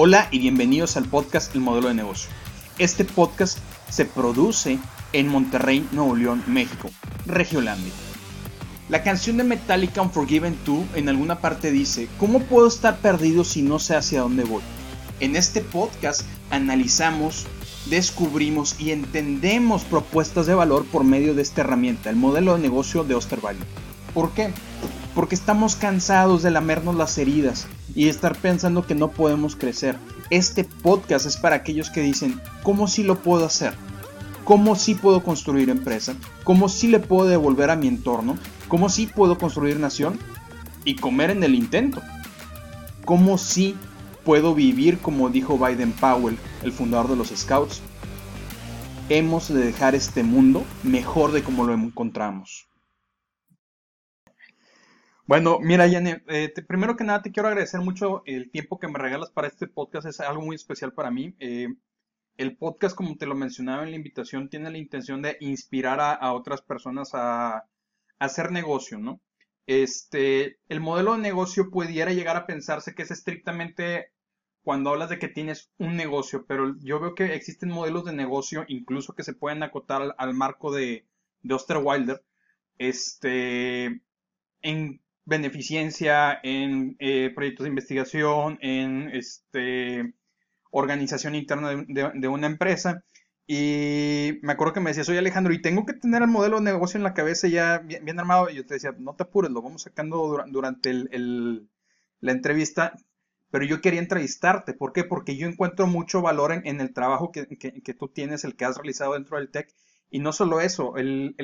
Hola y bienvenidos al podcast El Modelo de Negocio. Este podcast se produce en Monterrey, Nuevo León, México, Regiolandia. La canción de Metallica Unforgiven 2 en alguna parte dice, ¿cómo puedo estar perdido si no sé hacia dónde voy? En este podcast analizamos, descubrimos y entendemos propuestas de valor por medio de esta herramienta, el modelo de negocio de Osterwalder. ¿Por qué? Porque estamos cansados de lamernos las heridas y estar pensando que no podemos crecer. Este podcast es para aquellos que dicen, ¿cómo sí lo puedo hacer? ¿Cómo sí puedo construir empresa? ¿Cómo sí le puedo devolver a mi entorno? ¿Cómo sí puedo construir nación? Y comer en el intento. ¿Cómo sí puedo vivir como dijo Biden Powell, el fundador de los Scouts? Hemos de dejar este mundo mejor de como lo encontramos. Bueno, mira, Yanni, eh, primero que nada te quiero agradecer mucho el tiempo que me regalas para este podcast, es algo muy especial para mí. Eh, el podcast, como te lo mencionaba en la invitación, tiene la intención de inspirar a, otras personas a, hacer negocio, ¿no? Este, el modelo de negocio pudiera llegar a pensarse que es estrictamente cuando hablas de que tienes un negocio, pero yo veo que existen modelos de negocio incluso que se pueden acotar al, marco de, de Osterwilder, este, en beneficencia, en eh, proyectos de investigación, en este, organización interna de, una empresa. Y me acuerdo que me decía, soy Alejandro, y tengo que tener el modelo de negocio en la cabeza ya bien, armado. Y yo te decía, no te apures, lo vamos sacando durante el, la entrevista. Pero yo quería entrevistarte. ¿Por qué? Porque yo encuentro mucho valor en, el trabajo que, que, tú tienes, el que has realizado dentro del TEC. Y no solo eso, el,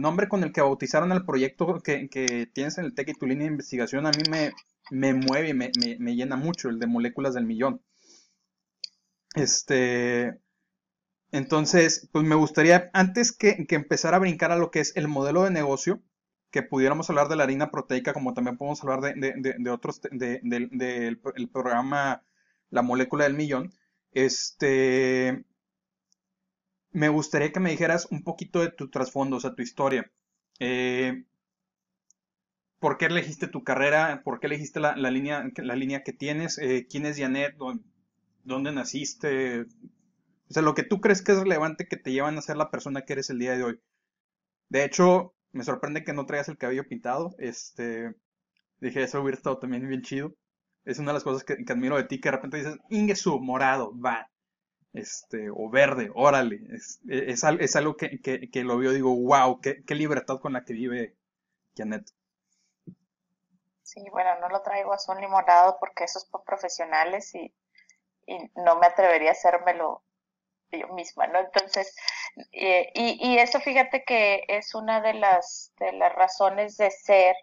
nombre con el que bautizaron el proyecto que, tienes en el TEC y tu línea de investigación a mí me, me mueve, me, me, llena mucho, el de moléculas del millón. Este, entonces, pues me gustaría, antes que, que empezar a brincar a lo que es el modelo de negocio, que pudiéramos hablar de la harina proteica, como también podemos hablar de, de, otros, del programa La molécula del millón, este, me gustaría que me dijeras un poquito de tu trasfondo, o sea, tu historia. Eh, ¿Por qué elegiste tu carrera? ¿Por qué elegiste la, línea, la línea que tienes? Eh, ¿Quién es Janet? ¿Dónde, naciste? O sea, lo que tú crees que es relevante que te llevan a ser la persona que eres el día de hoy. De hecho, me sorprende que no traigas el cabello pintado. Este, dije, eso hubiera estado también bien chido. Es una de las cosas que, admiro de ti, que de repente dices, Ingesu, morado, va este, o verde, órale, es, es, algo que, que, lo veo, digo, wow, qué, qué, libertad con la que vive Janet. Sí, bueno, no lo traigo azul ni morado porque eso es por profesionales y, no me atrevería a hacérmelo yo misma, ¿no? Entonces, y, y eso fíjate que es una de las, de las razones de ser,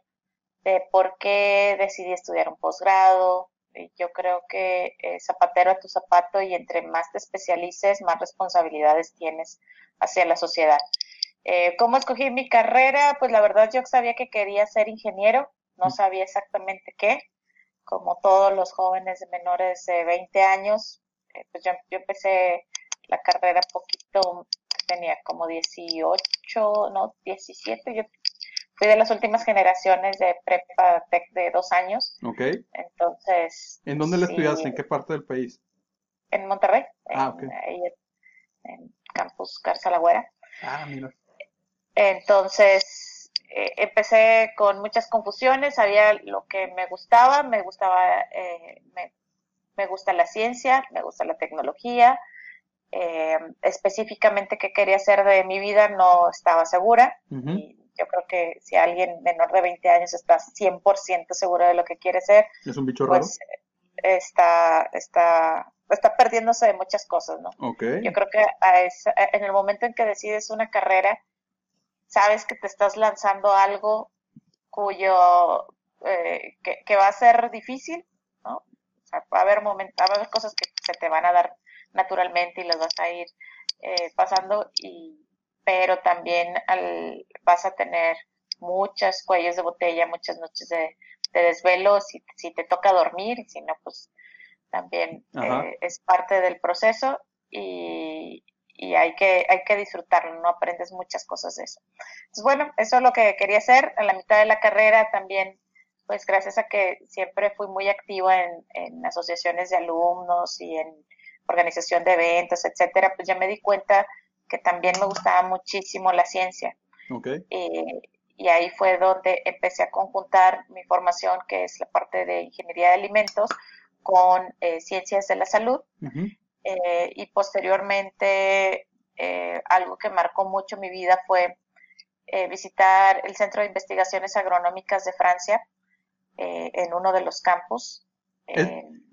de por qué decidí estudiar un posgrado, yo creo que eh, zapatero a tu zapato y entre más te especialices, más responsabilidades tienes hacia la sociedad. Eh, ¿Cómo escogí mi carrera? Pues la verdad yo sabía que quería ser ingeniero, no sabía exactamente qué. Como todos los jóvenes de menores de 20 años, eh, pues yo, yo, empecé la carrera poquito, tenía como 18, no, 17, yo fui de las últimas generaciones de prepa tech de dos años. Ok. Entonces. ¿En dónde le estudiaste? ¿En qué parte del país? En Monterrey. Ah, ok. Ahí en Campus Garza Lagüera. Ah, mira. Entonces, eh, empecé con muchas confusiones, sabía lo que me gustaba, me gustaba, eh, me, gusta la ciencia, me gusta la tecnología, eh, específicamente qué quería hacer de mi vida no estaba segura, yo creo que si alguien menor de 20 años está 100% seguro de lo que quiere ser, es un bicho pues está, está, está perdiéndose de muchas cosas, ¿no? Yo creo que en el momento en que decides una carrera, sabes que te estás lanzando algo cuyo, eh, que, va a ser difícil, ¿no? O sea, va a haber momentos, va a haber cosas que se te van a dar naturalmente y las vas a ir eh, pasando y pero también al, vas a tener muchas cuellos de botella, muchas noches de, desvelo, si, si, te toca dormir, y si no, pues también eh, es parte del proceso y, y, hay, que, hay que disfrutarlo, no aprendes muchas cosas de eso. Entonces, bueno, eso es lo que quería hacer. A la mitad de la carrera también pues gracias a que siempre fui muy activa en, asociaciones de alumnos y en organización de eventos, etcétera, pues ya me di cuenta que también me gustaba muchísimo la ciencia. Okay. Eh, y ahí fue donde empecé a conjuntar mi formación, que es la parte de ingeniería de alimentos, con eh, ciencias de la salud. Eh, y posteriormente, algo que marcó mucho mi vida fue visitar el Centro de Investigaciones Agronómicas de Francia, en uno de los campus.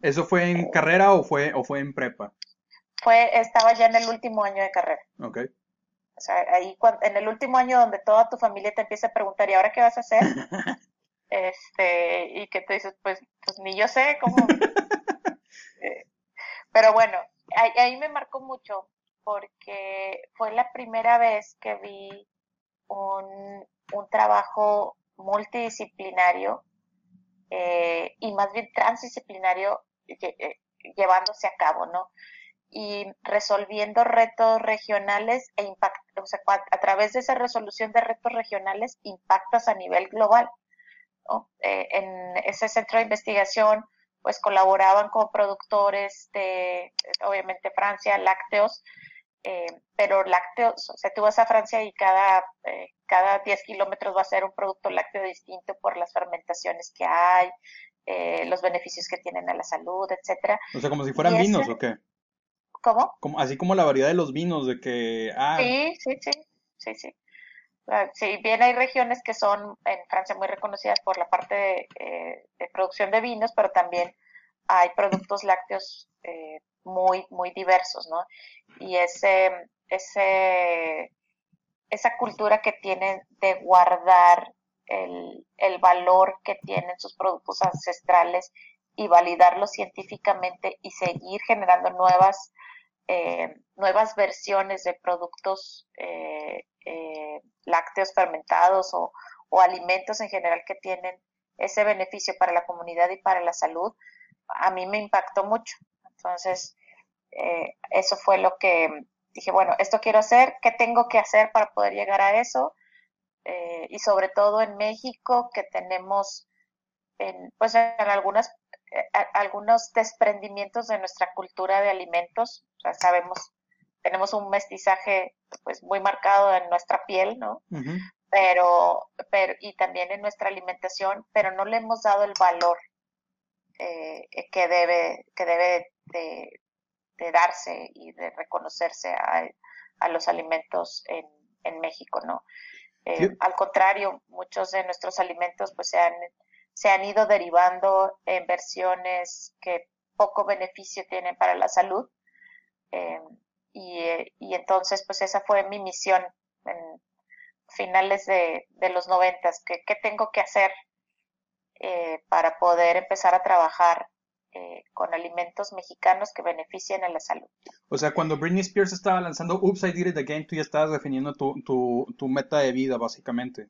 ¿Eso fue en carrera o fue, o fue en prepa? Fue, estaba ya en el último año de carrera. Ok. O sea, ahí en el último año donde toda tu familia te empieza a preguntar, ¿y ahora qué vas a hacer? este, y que tú dices, pues, pues ni yo sé cómo. Eh, pero bueno, ahí, ahí, me marcó mucho porque fue la primera vez que vi un, un trabajo multidisciplinario eh, y más bien transdisciplinario eh, llevándose a cabo, ¿no? Y resolviendo retos regionales e impact, o sea, a través de esa resolución de retos regionales impactas a nivel global. Eh, en ese centro de investigación, pues colaboraban con productores de, obviamente, Francia, lácteos, eh, pero lácteos, o sea, tú vas a Francia y cada, eh, cada 10 kilómetros va a ser un producto lácteo distinto por las fermentaciones que hay, eh, los beneficios que tienen a la salud, etcétera. O sea, como si fueran vinos o qué? ¿Cómo? Como, así como la variedad de los vinos, de que... Ah, sí, sí, sí, sí, sí. Si bien hay regiones que son en Francia muy reconocidas por la parte de, de producción de vinos, pero también hay productos lácteos eh, muy, muy diversos, ¿no? Y ese, ese, esa cultura que tienen de guardar el, el valor que tienen sus productos ancestrales y validarlos científicamente y seguir generando nuevas, eh, nuevas versiones de productos eh, eh, lácteos fermentados o, alimentos en general que tienen ese beneficio para la comunidad y para la salud, a mí me impactó mucho. Entonces, eh, eso fue lo que dije, bueno, esto quiero hacer, ¿qué tengo que hacer para poder llegar a eso? Y sobre todo en México, que tenemos, en, pues en algunas, eh, algunos desprendimientos de nuestra cultura de alimentos, o sea, sabemos, tenemos un mestizaje pues muy marcado en nuestra piel, ¿no? Pero, pero, y también en nuestra alimentación, pero no le hemos dado el valor que debe, que debe de, de darse y de reconocerse a, los alimentos en, en, México, ¿no? Eh, al contrario, muchos de nuestros alimentos pues se han, se han ido derivando en versiones que poco beneficio tienen para la salud. Eh, y, y, entonces pues esa fue mi misión en finales de, de los noventas, que qué tengo que hacer eh, para poder empezar a trabajar eh, con alimentos mexicanos que beneficien a la salud. O sea, cuando Britney Spears estaba lanzando Oops, I Did It Again, tú ya estabas definiendo tu, tu, tu meta de vida, básicamente.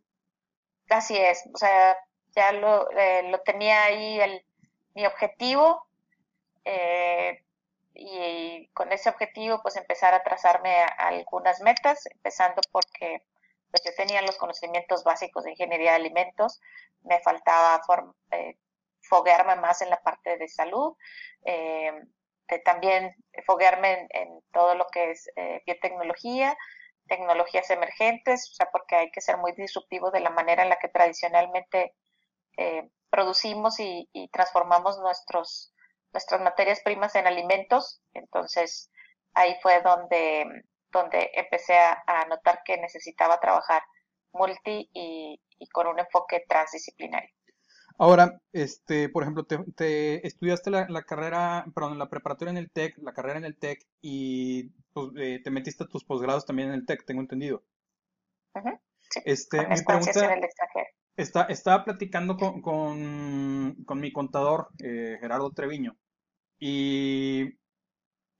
Así es, o sea, ya lo, eh, lo tenía ahí el, mi objetivo eh, y, con ese objetivo pues empezar a trazarme algunas metas, empezando porque pues yo tenía los conocimientos básicos de ingeniería de alimentos, me faltaba eh, foguearme más en la parte de salud, eh, también foguearme en, todo lo que es eh, biotecnología, tecnologías emergentes, o sea, porque hay que ser muy disruptivos de la manera en la que tradicionalmente eh, producimos y, transformamos nuestros, nuestras materias primas en alimentos. Entonces, ahí fue donde, donde empecé a, notar que necesitaba trabajar multi y con un enfoque transdisciplinario. Ahora, este, por ejemplo, te, estudiaste la, carrera, perdón, la preparatoria en el TEC, la carrera en el TEC y pues, eh, te metiste a tus posgrados también en el TEC, tengo entendido. este, mi pregunta, en el extranjero. Está, estaba platicando con, con, mi contador, eh, Gerardo Treviño, y,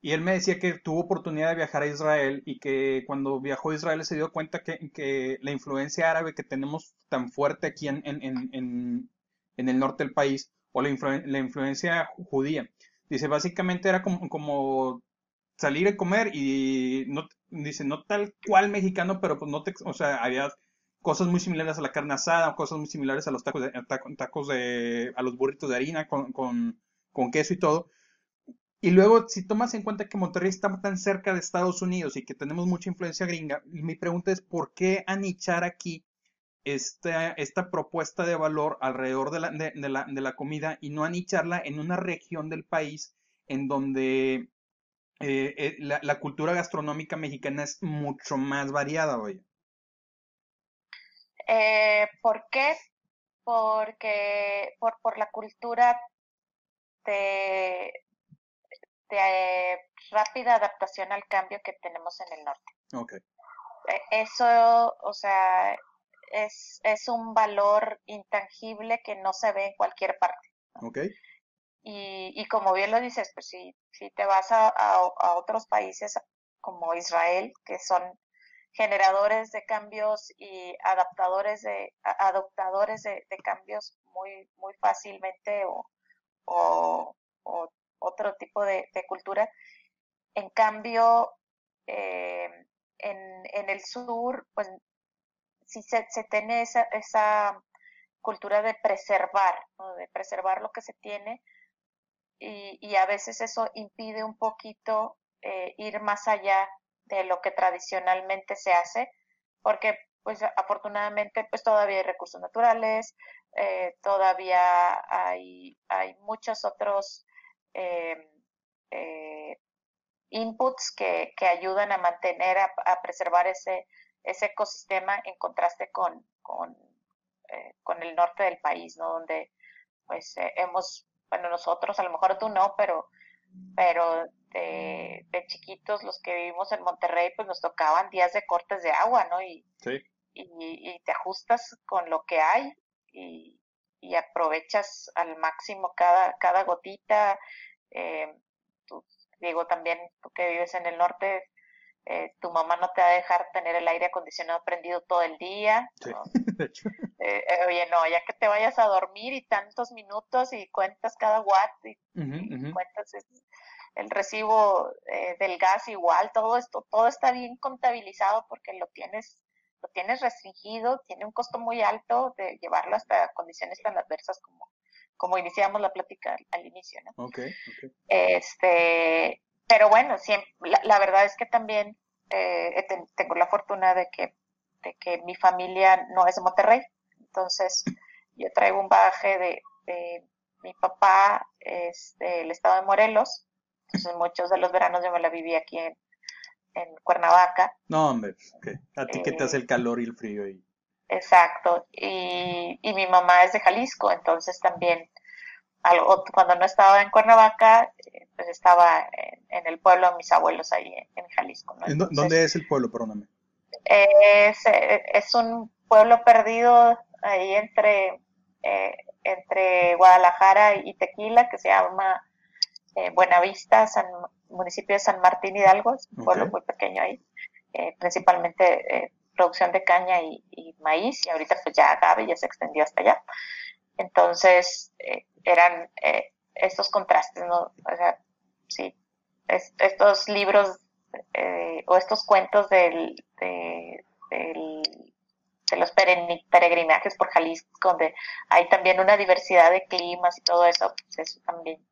y él me decía que tuvo oportunidad de viajar a Israel y que cuando viajó a Israel se dio cuenta que, que la influencia árabe que tenemos tan fuerte aquí en, en en el norte del país, o la, la influencia judía. Dice, básicamente era como, como salir a comer y no, dice, no tal cual mexicano, pero pues no te, o sea, había cosas muy similares a la carne asada, cosas muy similares a los tacos de, tacos de, a los burritos de harina con, con, con queso y todo. Y luego, si tomas en cuenta que Monterrey está tan cerca de Estados Unidos y que tenemos mucha influencia gringa, mi pregunta es, ¿por qué anichar aquí esta, esta propuesta de valor alrededor de la, de, la, de la comida y no anicharla en una región del país en donde eh, eh, la, la, cultura gastronómica mexicana es mucho más variada, oye? Eh, ¿Por qué? Porque por, por la cultura de, de eh, rápida adaptación al cambio que tenemos en el norte. Okay. E, eso, o sea, es, es un valor intangible que no se ve en cualquier parte. Okay. Y, y como bien lo dices, pues si, si te vas a, a, otros países como Israel, que son generadores de cambios y adaptadores de adoptadores de, cambios muy muy fácilmente o, o, o otro tipo de, cultura. En cambio, eh, en, en, el sur, pues sí se, se tiene esa, esa cultura de preservar, de preservar lo que se tiene y, y a veces eso impide un poquito eh, ir más allá de lo que tradicionalmente se hace, porque pues afortunadamente pues todavía hay recursos naturales, eh, todavía hay, hay muchos otros eh, eh, inputs que, que, ayudan a mantener, a, preservar ese, ese ecosistema en contraste con, con, eh, con, el norte del país, ¿no? Donde pues hemos, bueno, nosotros, a lo mejor tú no, pero, pero de, de, chiquitos, los que vivimos en Monterrey, pues nos tocaban días de cortes de agua, ¿no? Y, sí. y, y te ajustas con lo que hay y, y aprovechas al máximo cada, cada gotita. Eh, tú, digo, también tú que vives en el norte, eh, tu mamá no te va a dejar tener el aire acondicionado prendido todo el día. Eh, eh, oye, no, ya que te vayas a dormir y tantos minutos y cuentas cada watt y, cuentas el recibo eh, del gas igual, todo esto, todo está bien contabilizado porque lo tienes lo tienes restringido, tiene un costo muy alto de llevarlo hasta condiciones tan adversas como, como iniciamos la plática al, inicio, ¿no? Okay, Este, pero bueno, siempre, la, verdad es que también eh, tengo la fortuna de que, de que mi familia no es de Monterrey, entonces yo traigo un bagaje de, de mi papá es del estado de Morelos, entonces muchos de los veranos yo me la viví aquí en, en Cuernavaca. No, hombre, a ti qué te hace el calor y el frío. Y... Exacto, y, y mi mamá es de Jalisco, entonces también algo, cuando no estaba en Cuernavaca, eh, pues estaba en, el pueblo de mis abuelos ahí en, Jalisco. ¿Dónde es el pueblo, perdóname? Es, es un pueblo perdido ahí entre, eh, entre Guadalajara y Tequila que se llama eh, Buenavista, San, municipio de San Martín Hidalgo, es un pueblo muy pequeño ahí, eh, principalmente eh, producción de caña y, maíz, y ahorita pues ya agave ya se extendió hasta allá. Entonces, eran estos contrastes, ¿no? O sea, sí, estos libros o estos cuentos del, de, de los peregrinajes por Jalisco, donde hay también una diversidad de climas y todo eso, pues eso también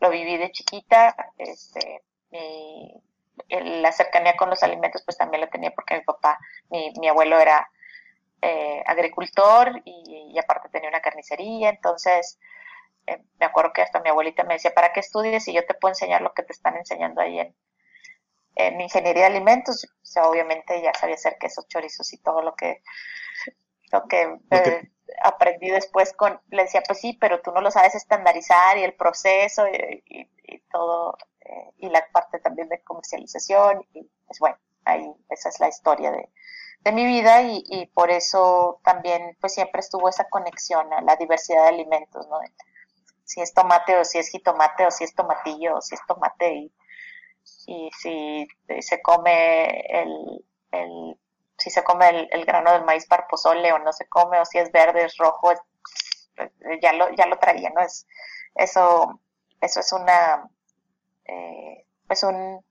lo viví de chiquita, este, la cercanía con los alimentos pues también la tenía porque mi papá, mi, mi abuelo era eh, agricultor y, aparte tenía una carnicería, entonces eh, me acuerdo que hasta mi abuelita me decía, ¿para qué estudies? Y yo te puedo enseñar lo que te están enseñando ahí en, en ingeniería de alimentos. O sea, obviamente ya sabía hacer quesos, chorizos y todo lo que, lo que, eh, aprendí después con, le decía, pues sí, pero tú no lo sabes estandarizar y el proceso y, todo, eh, y la parte también de comercialización, y pues bueno, ahí esa es la historia de, de mi vida y, por eso también pues siempre estuvo esa conexión a la diversidad de alimentos, ¿no? Si es tomate o si es jitomate o si es tomatillo o si es tomate y, y si se come el si se come el, grano del maíz para pozole o no se come, o si es verde, es rojo, ya lo, ya lo traía, ¿no? Es, eso, eso es una, eh, pues un,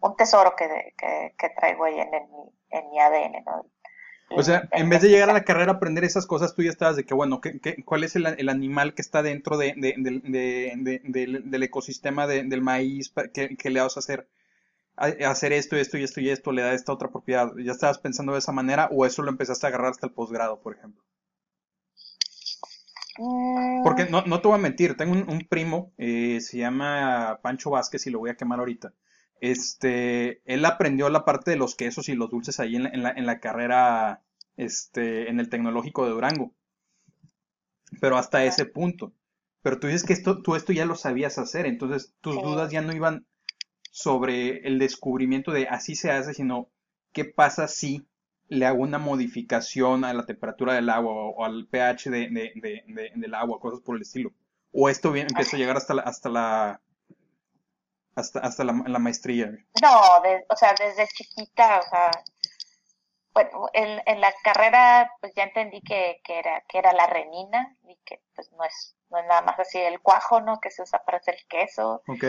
un tesoro que, que, traigo ahí en, en, mi, en mi ADN, ¿no? O sea, en vez de llegar a la carrera a aprender esas cosas, tú ya estabas de que, bueno, ¿qué, qué, cuál es el, el, animal que está dentro de, de, de, del, del, ecosistema del maíz que, que, le vas a hacer? Hacer esto, esto y esto y esto le da esta otra propiedad. ¿Ya estabas pensando de esa manera o eso lo empezaste a agarrar hasta el posgrado, por ejemplo? Mm. Porque no, no te voy a mentir, tengo un, un primo, eh, se llama Pancho Vázquez y lo voy a quemar ahorita este, él aprendió la parte de los quesos y los dulces ahí en la, en la, carrera, este, en el tecnológico de Durango. Pero hasta ese punto. Pero tú dices que esto, tú esto ya lo sabías hacer, entonces tus dudas ya no iban sobre el descubrimiento de así se hace, sino qué pasa si le hago una modificación a la temperatura del agua o, al pH de, del agua, cosas por el estilo. O esto bien, empezó a llegar hasta hasta la hasta, hasta la, maestría. No, o sea, desde chiquita, o sea, bueno, en, en la carrera pues ya entendí que, que, era, que era la renina y que pues no es, no es nada más así el cuajo, ¿no? Que se usa para hacer queso. Ok.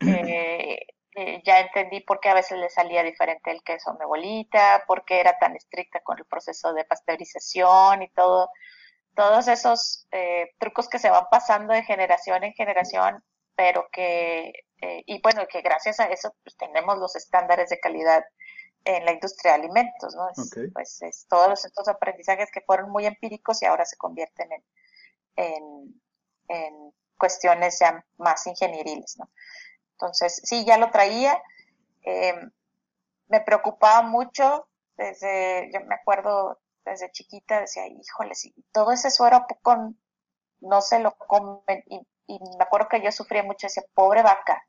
Eh, eh, ya entendí por qué a veces le salía diferente el queso a mi abuelita, por qué era tan estricta con el proceso de pasteurización y todo. Todos esos eh, trucos que se van pasando de generación en generación, pero que eh, y bueno, que gracias a eso pues, tenemos los estándares de calidad en la industria de alimentos, ¿no? Pues es todos estos aprendizajes que fueron muy empíricos y ahora se convierten en, en, en cuestiones ya más ingenieriles, ¿no? Entonces, sí, ya lo traía. Eh, me preocupaba mucho desde, yo me acuerdo desde chiquita, decía, híjole, si todo ese suero poco no se lo comen. Y, y me acuerdo que yo sufría mucho, decía, pobre vaca,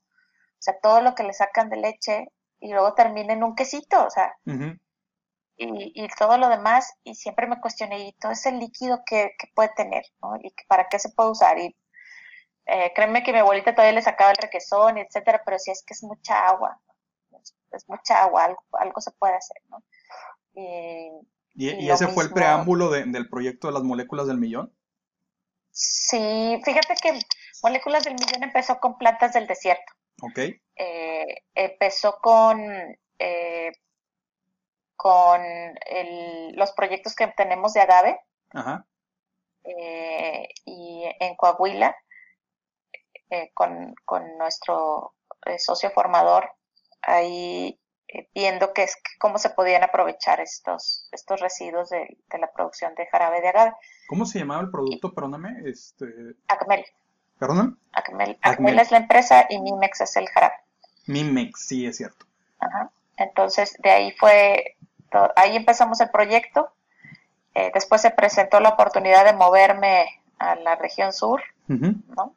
o sea, todo lo que le sacan de leche y luego termina en un quesito, o sea, y, y, todo lo demás, y siempre me cuestioné, y todo ese líquido que, que puede tener, ¿no? Y para qué se puede usar, y eh, créeme que mi abuelita todavía le sacaba el requesón, etcétera, pero si es que es mucha agua, es, mucha agua, algo, algo se puede hacer, ¿no? Y, ¿Y, ese fue el preámbulo del proyecto de las moléculas del millón? Sí, fíjate que Moléculas del Millón empezó con plantas del desierto. Ok. Eh, empezó con, eh, con los proyectos que tenemos de agave. Ajá. Eh, y en Coahuila, con, con, nuestro socio formador, ahí viendo que es, cómo se podían aprovechar estos, estos residuos de, la producción de jarabe de agave. ¿Cómo se llamaba el producto? Perdóname. Este... Acmel. ¿Perdón? Acmel, es la empresa y Mimex es el jarabe. Mimex, sí, es cierto. Ajá. Entonces, de ahí fue, ahí empezamos el proyecto. Eh, después se presentó la oportunidad de moverme a la región sur, ¿no?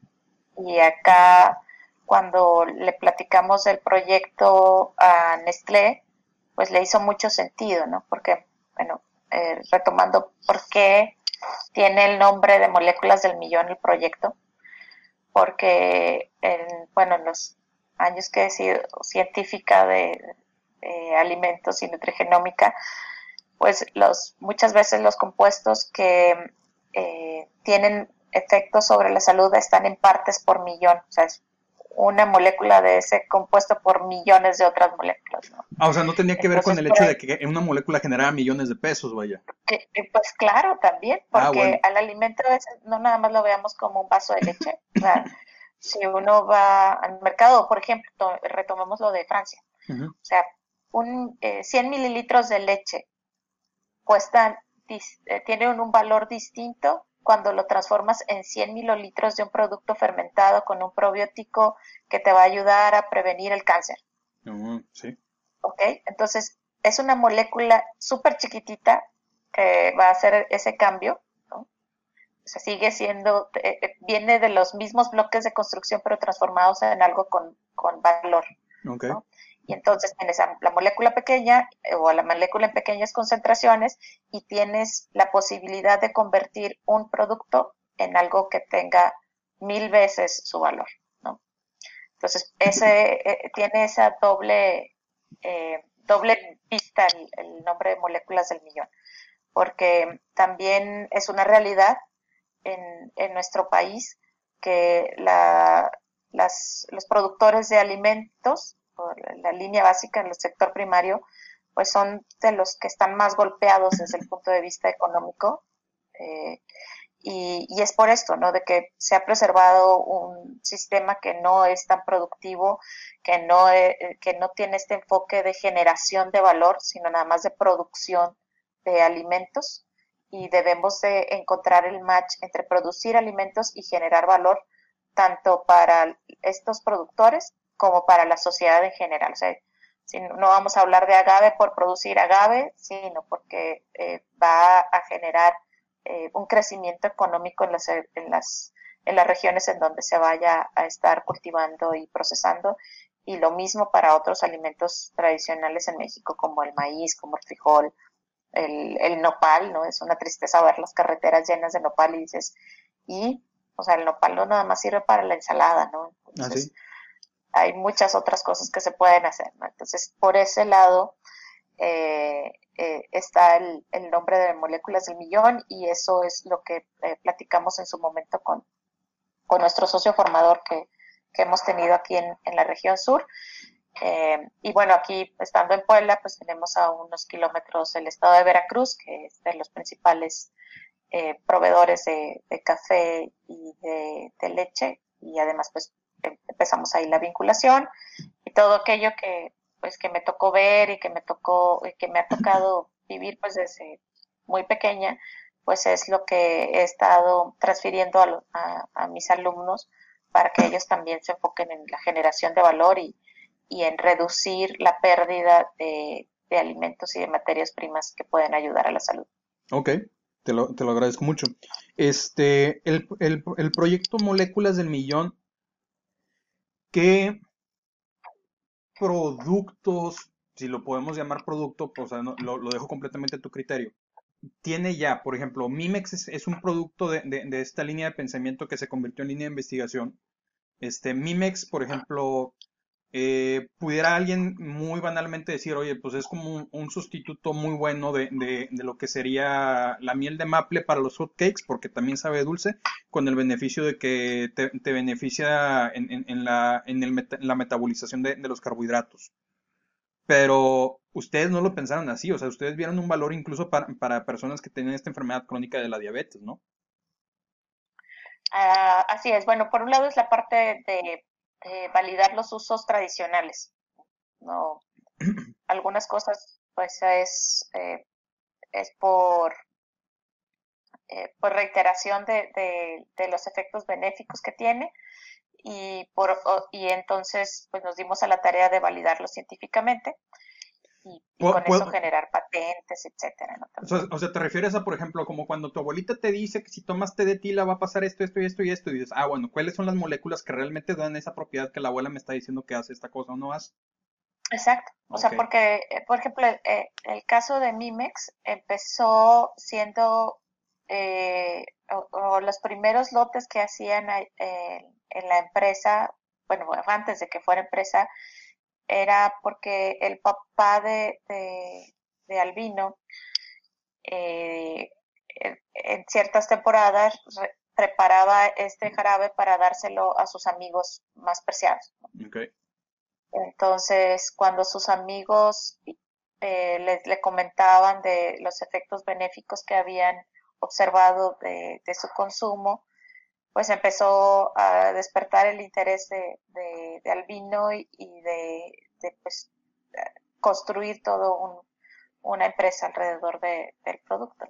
Y acá, cuando le platicamos el proyecto a Nestlé, pues le hizo mucho sentido, ¿no? Porque, bueno, eh, retomando por qué tiene el nombre de moléculas del millón el proyecto, porque en, bueno, en los años que he sido científica de, alimentos y nutrigenómica, pues los, muchas veces los compuestos que eh, tienen efectos sobre la salud están en partes por millón, o sea, es una molécula de ese compuesto por millones de otras moléculas. ¿no? Ah, o sea, no tenía que ver con el hecho de que una molécula generaba millones de pesos, vaya. pues claro, también, ah, porque al alimento no nada más lo veamos como un vaso de leche. o sea, si uno va al mercado, por ejemplo, retomemos lo de Francia, o sea, un, 100 eh, mililitros de leche cuestan, eh, tienen un valor distinto cuando lo transformas en 100 mililitros de un producto fermentado con un probiótico que te va a ayudar a prevenir el cáncer. Mm, sí. ¿Ok? Entonces, es una molécula súper chiquitita que va a hacer ese cambio, ¿no? O sea, sigue siendo, eh, eh, viene de los mismos bloques de construcción, pero transformados en algo con, con valor. Okay. ¿no? Y entonces tienes la molécula pequeña eh, o la molécula en pequeñas concentraciones y tienes la posibilidad de convertir un producto en algo que tenga mil veces su valor, ¿no? Entonces, ese eh, tiene esa doble, eh, doble pista el, nombre de moléculas del millón, porque también es una realidad en, en nuestro país que la, las, los productores de alimentos la línea básica en el sector primario, pues son de los que están más golpeados desde el punto de vista económico. Eh, y, y, es por esto, ¿no? De que se ha preservado un sistema que no es tan productivo, que no, eh, que no tiene este enfoque de generación de valor, sino nada más de producción de alimentos. Y debemos de encontrar el match entre producir alimentos y generar valor, tanto para estos productores como para la sociedad en general. O sea, si no vamos a hablar de agave por producir agave, sino porque eh, va a generar eh, un crecimiento económico en las, en, las, en las regiones en donde se vaya a estar cultivando y procesando. Y lo mismo para otros alimentos tradicionales en México, como el maíz, como el frijol, el, el nopal, ¿no? Es una tristeza ver las carreteras llenas de nopal y dices, y, o sea, el nopal no nada más sirve para la ensalada, ¿no? ¿Ah, Entonces, hay muchas otras cosas que se pueden hacer, ¿no? Entonces, por ese lado, eh, eh, está el, nombre de moléculas del millón y eso es lo que eh, platicamos en su momento con, con nuestro socio formador que, que hemos tenido aquí en, en la región sur. y bueno, aquí estando en Puebla, pues tenemos a unos kilómetros el estado de Veracruz, que es de los principales proveedores de, café y de, de, leche, y además pues empezamos ahí la vinculación y todo aquello que pues que me tocó ver y que me tocó, que me ha tocado vivir pues desde muy pequeña, pues es lo que he estado transfiriendo a, a, mis alumnos para que ellos también se enfoquen en la generación de valor y, y en reducir la pérdida de, de, alimentos y de materias primas que pueden ayudar a la salud. Ok, te lo, te lo agradezco mucho. Este, el, el, el proyecto Moléculas del Millón, ¿qué productos, si lo podemos llamar producto, pues lo, lo, dejo completamente a tu criterio. Tiene ya, por ejemplo, Mimex es, un producto de, de, esta línea de pensamiento que se convirtió en línea de investigación. Este, Mimex, por ejemplo, eh, pudiera alguien muy banalmente decir, oye, pues es como un, sustituto muy bueno de, de, de, lo que sería la miel de maple para los hotcakes, porque también sabe dulce, con el beneficio de que te, te beneficia en, en, la, en, el la metabolización de, los carbohidratos. Pero ustedes no lo pensaron así, o sea, ustedes vieron un valor incluso para, para personas que tienen esta enfermedad crónica de la diabetes, ¿no? Uh, así es, bueno, por un lado es la parte de eh, validar los usos tradicionales. No, algunas cosas, pues es, eh, es por, eh, por reiteración de, de, los efectos benéficos que tiene y, por, y entonces pues nos dimos a la tarea de validarlo científicamente y, con eso generar patentes, etcétera. O, sea, te refieres a, por ejemplo, como cuando tu abuelita te dice que si tomas té de tila va a pasar esto, esto y esto y esto, y dices, ah, bueno, ¿cuáles son las moléculas que realmente dan esa propiedad que la abuela me está diciendo que hace esta cosa o no hace? Exacto. O sea, porque, eh, por ejemplo, eh, el caso de Mimex empezó siendo eh, o, los primeros lotes que hacían en la empresa, bueno, antes de que fuera empresa, era porque el papá de, de, Albino eh, en ciertas temporadas preparaba este jarabe para dárselo a sus amigos más preciados. Entonces, cuando sus amigos eh, le, le, comentaban de los efectos benéficos que habían observado de, de su consumo, pues empezó a despertar el interés de, de, Albino y, de, pues, construir todo un, una empresa alrededor de, del producto.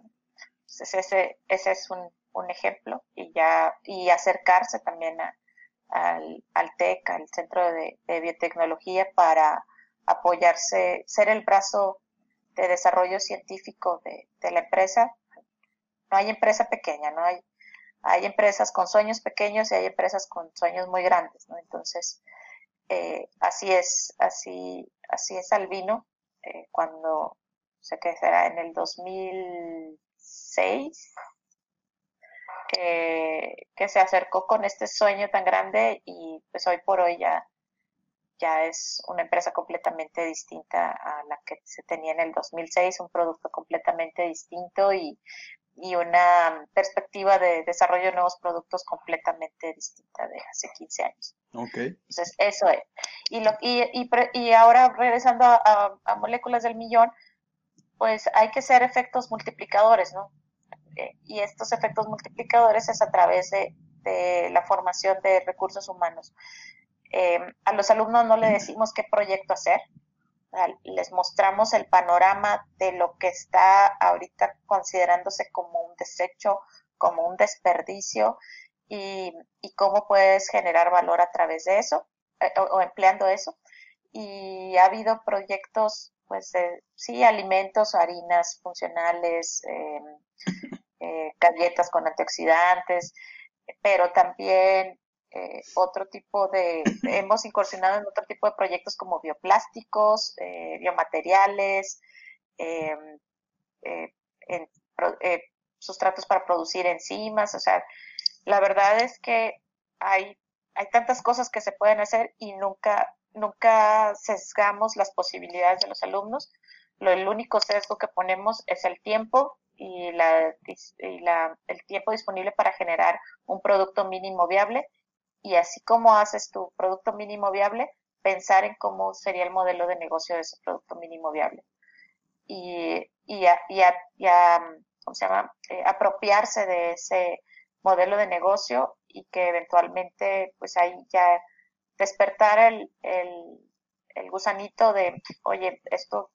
Entonces ese, ese es un, un, ejemplo y ya y acercarse también a, al, al TEC, al Centro de, de Biotecnología, para apoyarse, ser el brazo de desarrollo científico de, de la empresa. No hay empresa pequeña, no hay hay empresas con sueños pequeños y hay empresas con sueños muy grandes, ¿no? Entonces, eh, así es, así, así es Albino, eh, cuando, sé que será en el 2006, que, que se acercó con este sueño tan grande y pues hoy por hoy ya, ya es una empresa completamente distinta a la que se tenía en el 2006, un producto completamente distinto y y una perspectiva de desarrollo de nuevos productos completamente distinta de hace 15 años. Ok. Entonces, eso es. Y, lo, y, y, y ahora regresando a, a, moléculas del millón, pues hay que ser efectos multiplicadores, ¿no? Eh, y estos efectos multiplicadores es a través de, de la formación de recursos humanos. Eh, a los alumnos no le decimos qué proyecto hacer, les mostramos el panorama de lo que está ahorita considerándose como un desecho, como un desperdicio y, cómo puedes generar valor a través de eso eh, o, empleando eso. Y ha habido proyectos, pues sí, alimentos, harinas funcionales, em, eh, galletas con antioxidantes, pero también eh, otro tipo de, hemos incursionado en otro tipo de proyectos como bioplásticos, eh, biomateriales, em, eh, sustratos para producir enzimas, o sea, la verdad es que hay, hay tantas cosas que se pueden hacer y nunca, nunca sesgamos las posibilidades de los alumnos. Lo, el único sesgo que ponemos es el tiempo y, la, y la, el tiempo disponible para generar un producto mínimo viable y así como haces tu producto mínimo viable, pensar en cómo sería el modelo de negocio de ese producto mínimo viable. Y, y, a, y, ¿cómo se llama? Eh, apropiarse de ese modelo de negocio y que eventualmente, pues ahí ya despertar el, el, el gusanito de, oye, esto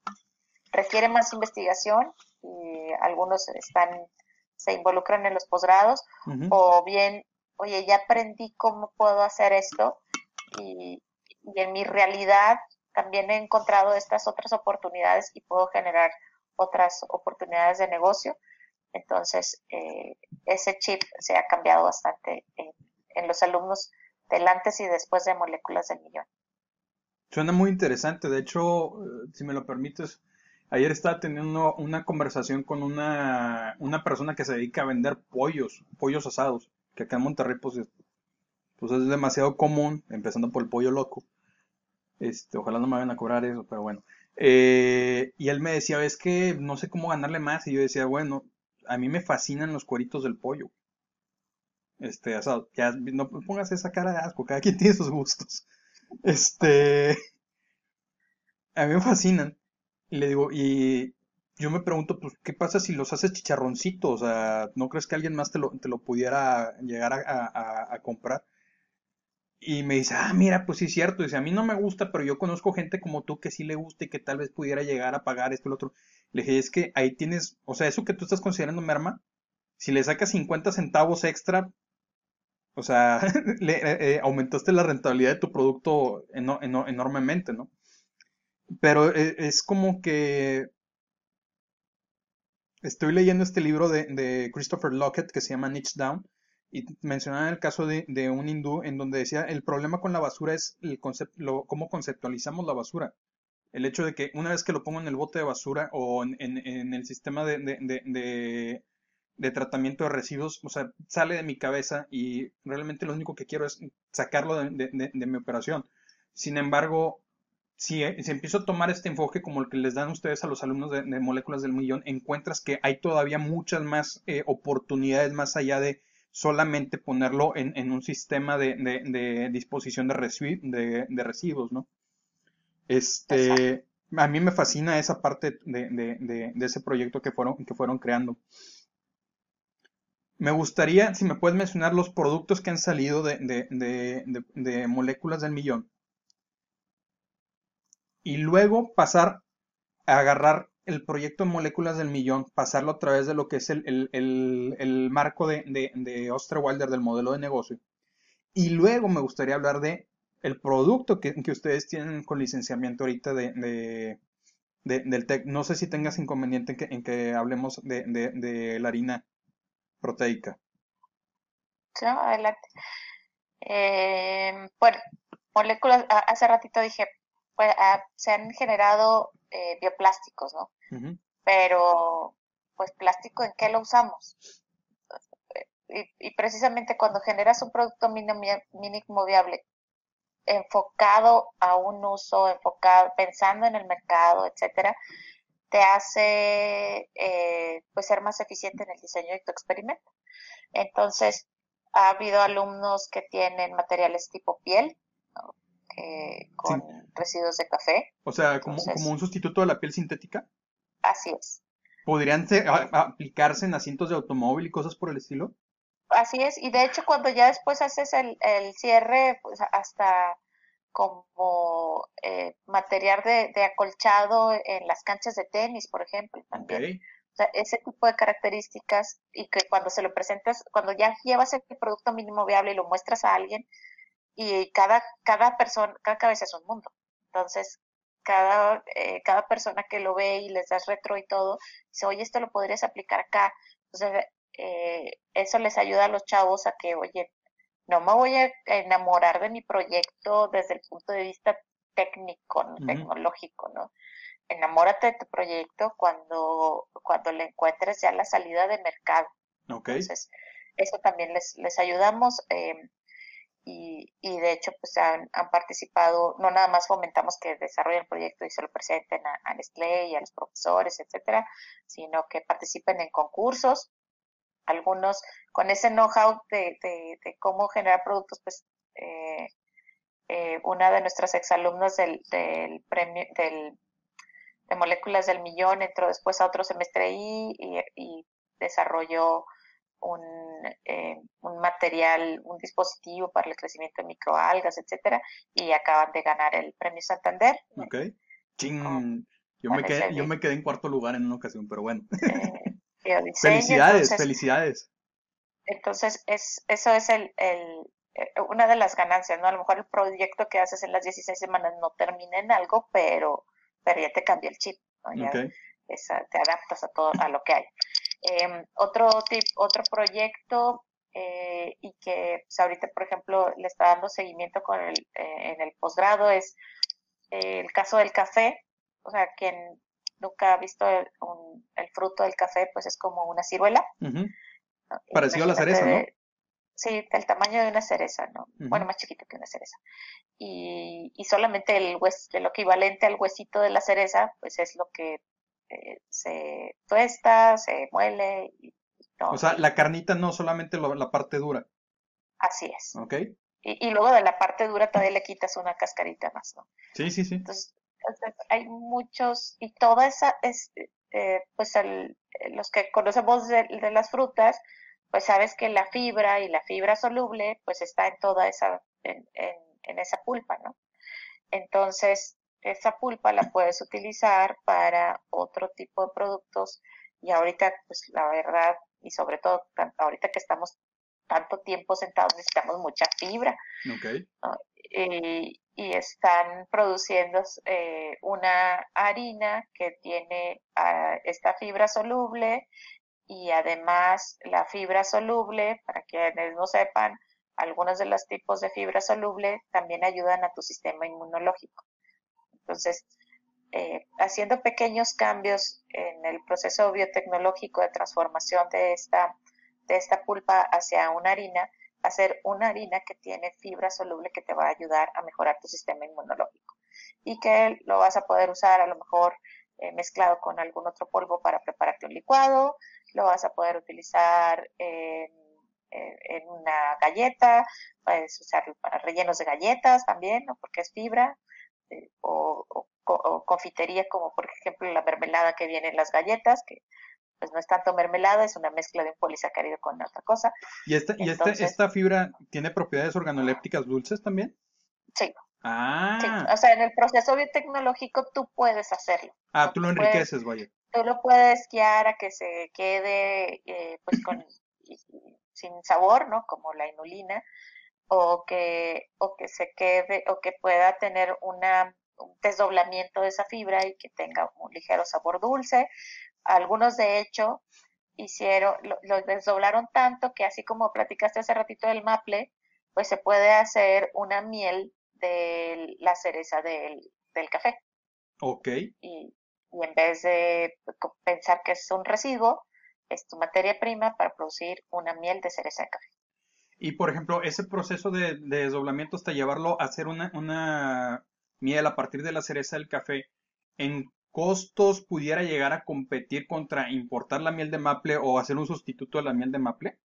requiere más investigación y algunos están se involucran en los posgrados o bien oye, ya aprendí cómo puedo hacer esto y, en mi realidad también he encontrado estas otras oportunidades y puedo generar otras oportunidades de negocio. Entonces, eh, ese chip se ha cambiado bastante en, los alumnos del antes y después de moléculas del millón. Suena muy interesante. De hecho, eh, si me lo permites, ayer estaba teniendo una conversación con una, una persona que se dedica a vender pollos, pollos asados que acá en Monterrey pues, pues, es demasiado común, empezando por el pollo loco. Este, ojalá no me vayan a cobrar eso, pero bueno. Eh, y él me decía, es que no sé cómo ganarle más. Y yo decía, bueno, a mí me fascinan los cueritos del pollo. Este, asado. Ya, no pongas esa cara de asco, cada quien tiene sus gustos. Este, a mí me fascinan. Y le digo, y yo me pregunto, pues, ¿qué pasa si los haces chicharroncitos? O sea, ¿no crees que alguien más te lo, te lo pudiera llegar a, comprar? Y me dice, ah, mira, pues sí es cierto. Dice, a mí no me gusta, pero yo conozco gente como tú que sí le gusta y que tal vez pudiera llegar a pagar esto y lo otro. Le dije, es que ahí tienes, o sea, eso que tú estás considerando merma, si le sacas 50 centavos extra, o sea, le, eh, eh, aumentaste la rentabilidad de tu producto enormemente, ¿no? Pero eh, es como que estoy leyendo este libro de, Christopher Lockett que se llama Niche Down y mencionaba el caso de, un hindú en donde decía el problema con la basura es el concepto, cómo conceptualizamos la basura. El hecho de que una vez que lo pongo en el bote de basura o en, el sistema de, tratamiento de residuos, o sea, sale de mi cabeza y realmente lo único que quiero es sacarlo de mi operación. Sin embargo, si, eh, si, empiezo a tomar este enfoque como el que les dan ustedes a los alumnos de, moléculas del millón, encuentras que hay todavía muchas más eh, oportunidades más allá de solamente ponerlo en, un sistema de, disposición de, de, residuos, ¿no? Este, a mí me fascina esa parte de, ese proyecto que fueron, que fueron creando. Me gustaría, si me puedes mencionar los productos que han salido de moléculas del millón y luego pasar a agarrar el proyecto de moléculas del millón, pasarlo a través de lo que es el, marco de, de, Osterwalder del modelo de negocio. Y luego me gustaría hablar de el producto que, ustedes tienen con licenciamiento ahorita de, del TEC. No sé si tengas inconveniente en que, en que hablemos de, la harina proteica. Sí, adelante. Eh, bueno, moléculas, hace ratito dije pues, se han generado eh, bioplásticos, ¿no? Pero, pues, ¿plástico en qué lo usamos? Y, precisamente cuando generas un producto mínimo viable enfocado a un uso, enfocado, pensando en el mercado, etcétera, te hace eh, pues ser más eficiente en el diseño de tu experimento. Entonces, ha habido alumnos que tienen materiales tipo piel, con residuos de café. O sea, como, como un sustituto de la piel sintética. Así es. ¿Podrían aplicarse en asientos de automóvil y cosas por el estilo? Así es, y de hecho cuando ya después haces el, el cierre, pues hasta como eh, material de, de, acolchado en las canchas de tenis, por ejemplo, también. O sea, ese tipo de características y que cuando se lo presentas, cuando ya llevas el producto mínimo viable y lo muestras a alguien, y cada, cada persona, cada cabeza es un mundo. Entonces, cada, eh, cada persona que lo ve y les das retro y todo, dice, oye, esto lo podrías aplicar acá. Entonces, eh, eso les ayuda a los chavos a que, oye, no me voy a enamorar de mi proyecto desde el punto de vista técnico, tecnológico, ¿no? Enamórate de tu proyecto cuando, cuando le encuentres ya la salida de mercado. Entonces, eso también les, les ayudamos. Eh, y, y de hecho pues han, han, participado, no nada más fomentamos que desarrollen el proyecto y se lo presenten a, a Nestlé y a los profesores, etcétera, sino que participen en concursos, algunos con ese know-how de, de, de, cómo generar productos, pues eh, eh, una de nuestras exalumnas del, del premio, del, de moléculas del millón entró después a otro semestre ahí y, y desarrolló un, eh, un material, un dispositivo para el crecimiento de microalgas, etcétera, y acaban de ganar el premio Santander. Ok. yo, me quedé, yo me quedé en cuarto lugar en una ocasión, pero bueno. Eh, felicidades, felicidades. Entonces, es, eso es el, el, eh, una de las ganancias, ¿no? A lo mejor el proyecto que haces en las 16 semanas no termina en algo, pero, pero ya te cambia el chip, ¿no? te adaptas a todo, a lo que hay. Eh, otro, tip, otro proyecto eh, y que pues, ahorita, por ejemplo, le está dando seguimiento con el, eh, en el posgrado es eh, el caso del café. O sea, quien nunca ha visto el, el fruto del café, pues es como una ciruela. Parecido a la cereza, ¿no? Sí, del tamaño de una cereza, ¿no? Bueno, más chiquito que una cereza. Y, y solamente el hues, lo equivalente al huesito de la cereza, pues es lo que eh, se tuesta, se muele. Y, O sea, la carnita no solamente la parte dura. Así es. Ok. Y, luego de la parte dura todavía le quitas una cascarita más, ¿no? Sí, sí, sí. Entonces, hay muchos, y toda esa, es, eh, pues el, los que conocemos de, las frutas, pues sabes que la fibra y la fibra soluble, pues está en toda esa, en, en, en esa pulpa, ¿no? Entonces, esa pulpa la puedes utilizar para otro tipo de productos y ahorita, pues la verdad, y sobre todo ahorita que estamos tanto tiempo sentados, necesitamos mucha fibra. Y, están produciendo eh, una harina que tiene ah, esta fibra soluble y además la fibra soluble, para quienes no sepan, algunos de los tipos de fibra soluble también ayudan a tu sistema inmunológico. Entonces, eh, haciendo pequeños cambios en el proceso biotecnológico de transformación de esta, de esta pulpa hacia una harina, hacer una harina que tiene fibra soluble que te va a ayudar a mejorar tu sistema inmunológico y que lo vas a poder usar a lo mejor eh, mezclado con algún otro polvo para prepararte un licuado, lo vas a poder utilizar en, una galleta, puedes usarlo para rellenos de galletas también, ¿no? porque es fibra, este, o, confitería como por ejemplo la mermelada que viene en las galletas, que pues no es tanto mermelada, es una mezcla de un polisacárido con otra cosa. ¿Y, esta, ¿y este, esta fibra tiene propiedades organolépticas dulces también? Sí. Ah. O sea, en el proceso biotecnológico tú puedes hacerlo. Ah, tú lo enriqueces, vaya. Tú lo puedes guiar a que se quede eh, pues con sin sabor, ¿no? Como la inulina, o que, o que se quede, o que pueda tener una, un desdoblamiento de esa fibra y que tenga un ligero sabor dulce. Algunos, de hecho, hicieron, lo, desdoblaron tanto que así como platicaste hace ratito del maple, pues se puede hacer una miel de la cereza del, del café. Ok. Y, y en vez de pensar que es un residuo, es tu materia prima para producir una miel de cereza de café. Y por ejemplo, ese proceso de, desdoblamiento hasta llevarlo a hacer una, una miel a partir de la cereza del café, ¿en costos pudiera llegar a competir contra importar la miel de maple o hacer un sustituto de la miel de maple?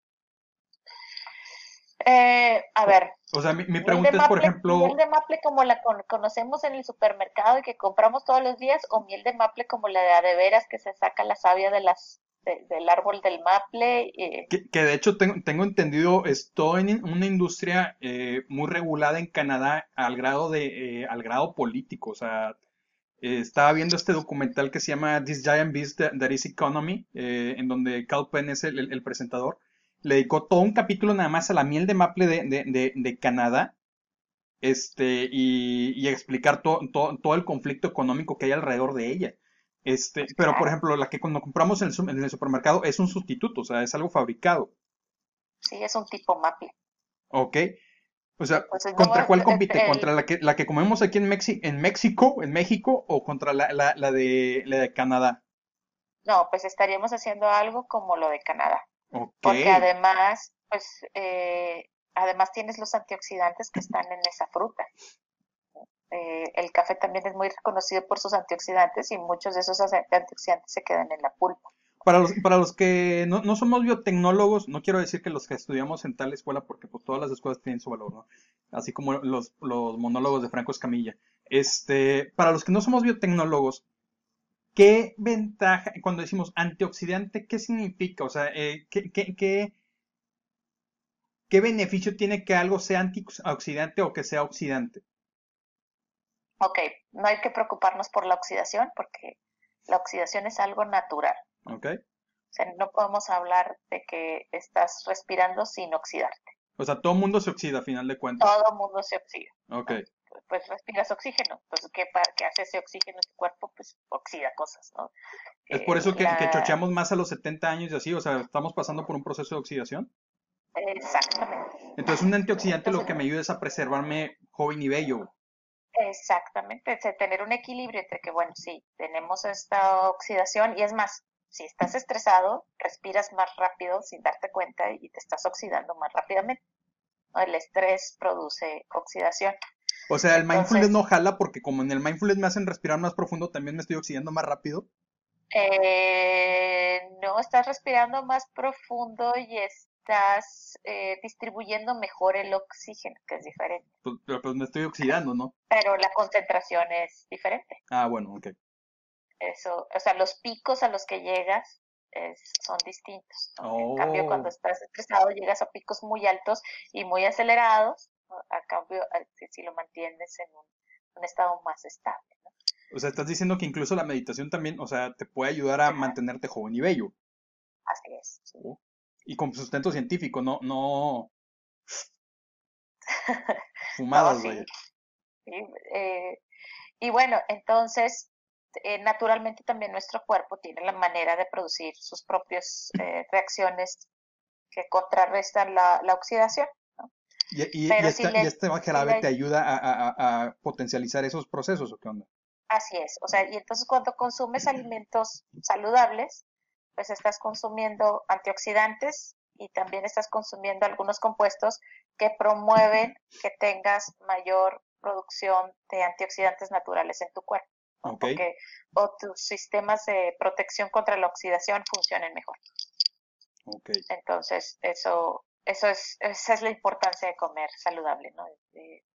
Eh, a ver. O sea, mi, pregunta es, por ejemplo... ¿Miel de maple como la conocemos en el supermercado y que compramos todos los días o miel de maple como la de adeveras que se saca la savia de las del árbol del maple? Que, de hecho tengo, tengo entendido, estoy en una industria eh, muy regulada en Canadá al grado, de, eh, al grado político, o sea... estaba viendo este documental que se llama This Giant Beast That is Economy, en donde Cal Penn es el presentador le dedicó todo un capítulo nada más a la miel de maple de, Canadá este, y, explicar todo el conflicto económico que hay alrededor de ella. Este, pero por ejemplo, la que cuando compramos en el, supermercado es un sustituto, o sea, es algo fabricado. Sí, es un tipo maple. Ok. O sea, ¿contra cuál compite? ¿Contra la que, la que comemos aquí en, en México, en México, o contra la, de, la de Canadá? No, pues estaríamos haciendo algo como lo de Canadá. Porque además, pues, eh, además tienes los antioxidantes que están en esa fruta. Eh, el café también es muy reconocido por sus antioxidantes y muchos de esos antioxidantes se quedan en la pulpa. Para los, para los que no, no, somos biotecnólogos, no quiero decir que los que estudiamos en tal escuela, porque pues todas las escuelas tienen su valor, ¿no? Así como los, los monólogos de Franco Escamilla. Este, para los que no somos biotecnólogos, ¿Qué ventaja, cuando decimos antioxidante, qué significa? O sea, eh, ¿qué, qué, qué, beneficio tiene que algo sea antioxidante o que sea oxidante? Ok, no hay que preocuparnos por la oxidación porque la oxidación es algo natural. Ok. O sea, no podemos hablar de que estás respirando sin oxidarte. O sea, todo mundo se oxida a final de cuentas. Todo el mundo se oxida. Ok pues respiras oxígeno. Entonces, ¿qué, ¿qué, hace ese oxígeno en tu cuerpo? Pues oxida cosas, ¿no? Es por eso que, chocheamos más a los 70 años y así, o sea, estamos pasando por un proceso de oxidación. Exactamente. Entonces, un antioxidante lo que me ayuda es a preservarme joven y bello. Exactamente, tener un equilibrio entre que, bueno, sí, tenemos esta oxidación y es más, si estás estresado, respiras más rápido sin darte cuenta y te estás oxidando más rápidamente. El estrés produce oxidación. O sea, el mindfulness no jala porque como en el mindfulness me hacen respirar más profundo, también me estoy oxidando más rápido. Eh, no, estás respirando más profundo y estás eh, distribuyendo mejor el oxígeno, que es diferente. Pues, pero pues me estoy oxidando, ¿no? Pero la concentración es diferente. Ah, bueno, ok. Eso, o sea, los picos a los que llegas son distintos. En cambio, cuando oh. estás estresado, llegas a picos muy altos y muy acelerados a cambio si lo mantienes en un, estado más estable. O sea, estás diciendo que incluso la meditación también, o sea, te puede ayudar a mantenerte joven y bello. Así es. Oh. Y con sustento científico, no, no fumadas, eh, y bueno, entonces, eh, naturalmente también nuestro cuerpo tiene la manera de producir sus propias eh, reacciones que contrarrestan la, la oxidación. ¿Y, y, esta, y este jarabe te ayuda a, potencializar esos procesos o qué onda? Así es, o sea, y entonces cuando consumes alimentos saludables, pues estás consumiendo antioxidantes y también estás consumiendo algunos compuestos que promueven que tengas mayor producción de antioxidantes naturales en tu cuerpo. Porque o tus sistemas de protección contra la oxidación funcionen mejor. Okay. Entonces, eso eso es, esa es la importancia de comer saludable, ¿no?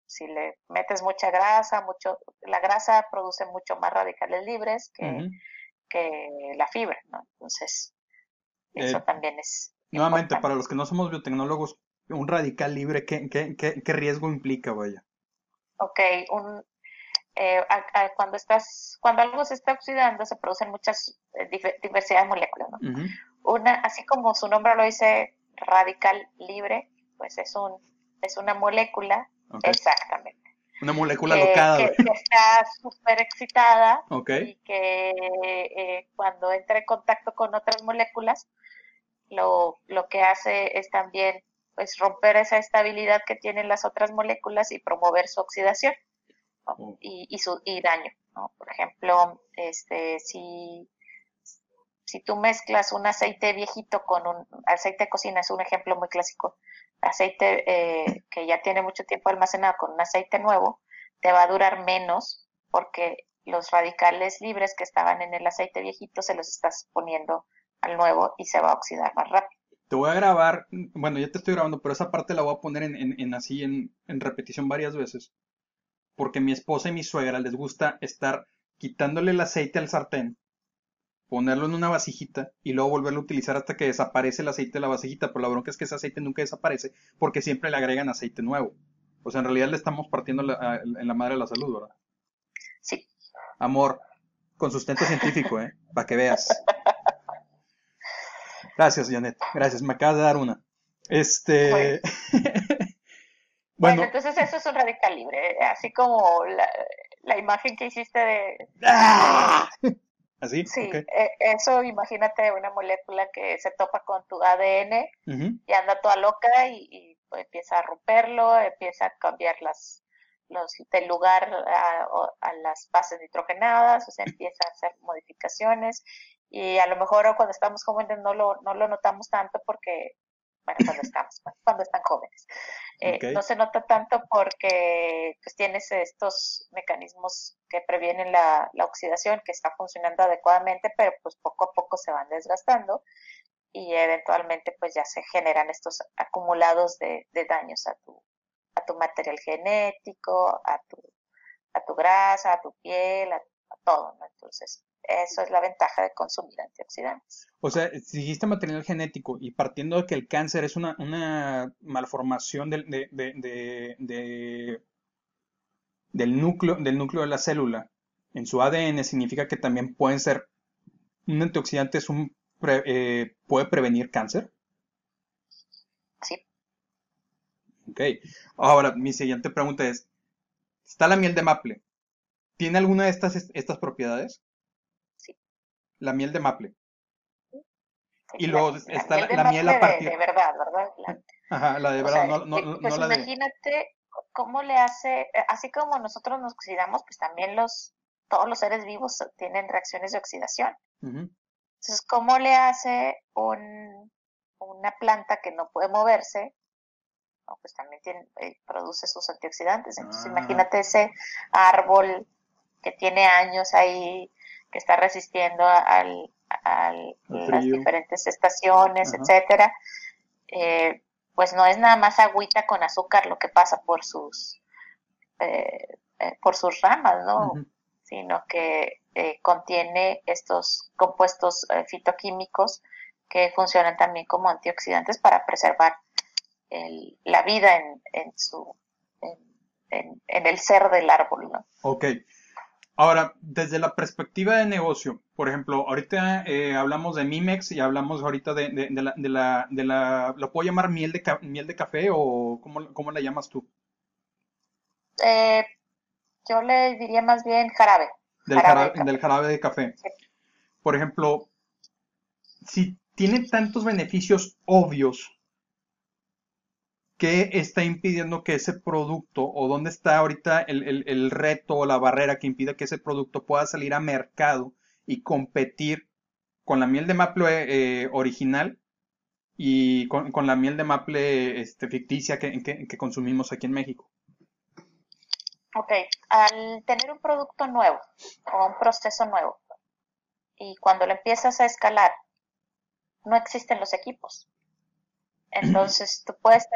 si le metes mucha grasa, mucho, la grasa produce mucho más radicales libres que, la fibra, ¿no? Entonces, eso eh, también es. Nuevamente, para los que no somos biotecnólogos, un radical libre, ¿qué, qué, qué, riesgo implica, vaya? Ok, un, eh, cuando estás, cuando algo se está oxidando, se producen muchas eh, diversidad de moléculas, ¿no? Una, así como su nombre lo dice, radical libre, pues es un es una molécula, exactamente. Una molécula locada. Que, está súper excitada y que eh, cuando entra en contacto con otras moléculas, lo, lo que hace es también pues romper esa estabilidad que tienen las otras moléculas y promover su oxidación oh. y, y, su y daño. ¿no? Por ejemplo, este si si tú mezclas un aceite viejito con un aceite de cocina, es un ejemplo muy clásico, aceite eh, que ya tiene mucho tiempo almacenado con un aceite nuevo, te va a durar menos porque los radicales libres que estaban en el aceite viejito se los estás poniendo al nuevo y se va a oxidar más rápido. te voy a grabar, bueno, ya te estoy grabando, pero esa parte la voy a poner en, así en, en repetición varias veces. Porque mi esposa y mi suegra les gusta estar quitándole el aceite al sartén, ponerlo en una vasijita y luego volverlo a utilizar hasta que desaparece el aceite de la vasijita. Pero la bronca es que ese aceite nunca desaparece porque siempre le agregan aceite nuevo. O sea, en realidad le estamos partiendo en la madre de la salud, ¿verdad? Sí. Amor, con sustento científico, ¿eh? Para que veas. Gracias, Janet. Gracias. Me acabas de dar una. Este. Bueno. entonces eso es un radical libre. ¿eh? Así como la, imagen que hiciste de. ¡Ah! ¿Así? Sí, e, eso imagínate una molécula que se topa con tu ADN y anda toda loca y, pues, empieza a romperlo, empieza a cambiar las, los, del lugar a, a, las bases nitrogenadas, o sea, empieza a hacer modificaciones y a lo mejor cuando estamos jóvenes no lo, no lo notamos tanto porque, bueno, cuando estamos, cuando están jóvenes. Eh, no se nota tanto porque pues tienes estos mecanismos que previenen la, la, oxidación que está funcionando adecuadamente, pero pues poco a poco se van desgastando y eventualmente pues ya se generan estos acumulados de, de daños a tu, a tu material genético, a tu, a tu grasa, a tu piel, a, a todo, ¿no? Entonces, eso es la ventaja de consumir antioxidantes. O sea, si dijiste material genético y partiendo de que el cáncer es una, una malformación del, de, del, núcleo, del núcleo de la célula en su ADN, significa que también pueden ser, un antioxidante es un, eh, puede prevenir cáncer. Sí. Ok. Ahora, mi siguiente pregunta es, ¿está la miel de maple? ¿Tiene alguna de estas, estas propiedades? La miel de maple. Y luego está la, miel, a partir. De, verdad, ¿verdad? La, Ajá, la de verdad, no, no, pues la de. Imagínate cómo le hace, eh, así como nosotros nos oxidamos, pues también los, todos los seres vivos tienen reacciones de oxidación. Entonces, ¿cómo le hace un, una planta que no puede moverse? pues también tiene, eh, produce sus antioxidantes. Entonces, ah. imagínate ese árbol que tiene años ahí que está resistiendo al, las diferentes estaciones, etcétera, eh, pues no es nada más agüita con azúcar lo que pasa por sus eh, eh, por sus ramas, ¿no? Sino que contiene estos compuestos fitoquímicos que funcionan también como antioxidantes para preservar la vida en, en su en, en, el ser del árbol, ¿no? Ok. Ahora, desde la perspectiva de negocio, por ejemplo, ahorita eh, hablamos de Mimex y hablamos ahorita de, de, la, de, la, de la, ¿lo puedo llamar miel de, miel de café o cómo, cómo la llamas tú? Eh, yo le diría más bien jarabe. Del jarabe, del jarabe de café. Por ejemplo, si tiene tantos beneficios obvios ¿qué está impidiendo que ese producto o dónde está ahorita el, reto o la barrera que impide que ese producto pueda salir a mercado y competir con la miel de maple eh, original y con, la miel de maple este, ficticia que, que, consumimos aquí en México? Ok, al tener un producto nuevo o un proceso nuevo y cuando lo empiezas a escalar, no existen los equipos. Entonces, tú puedes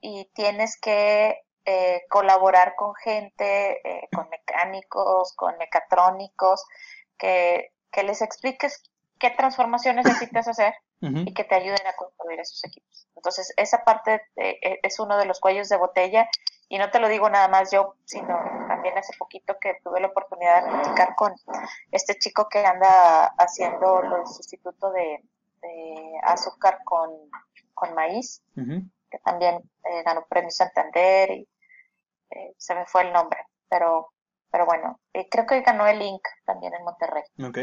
y tienes que eh, colaborar con gente, eh, con mecánicos, con mecatrónicos, que, que, les expliques qué transformaciones necesitas hacer y que te ayuden a construir esos equipos. Entonces, esa parte e, es uno de los cuellos de botella y no te lo digo nada más yo, sino también hace poquito que tuve la oportunidad de platicar con este chico que anda haciendo el sustituto de, azúcar con, con maíz, que también eh, ganó premio Santander y eh, se me fue el nombre, pero, pero bueno, eh, creo que ganó el Inc. también en Monterrey. Ok.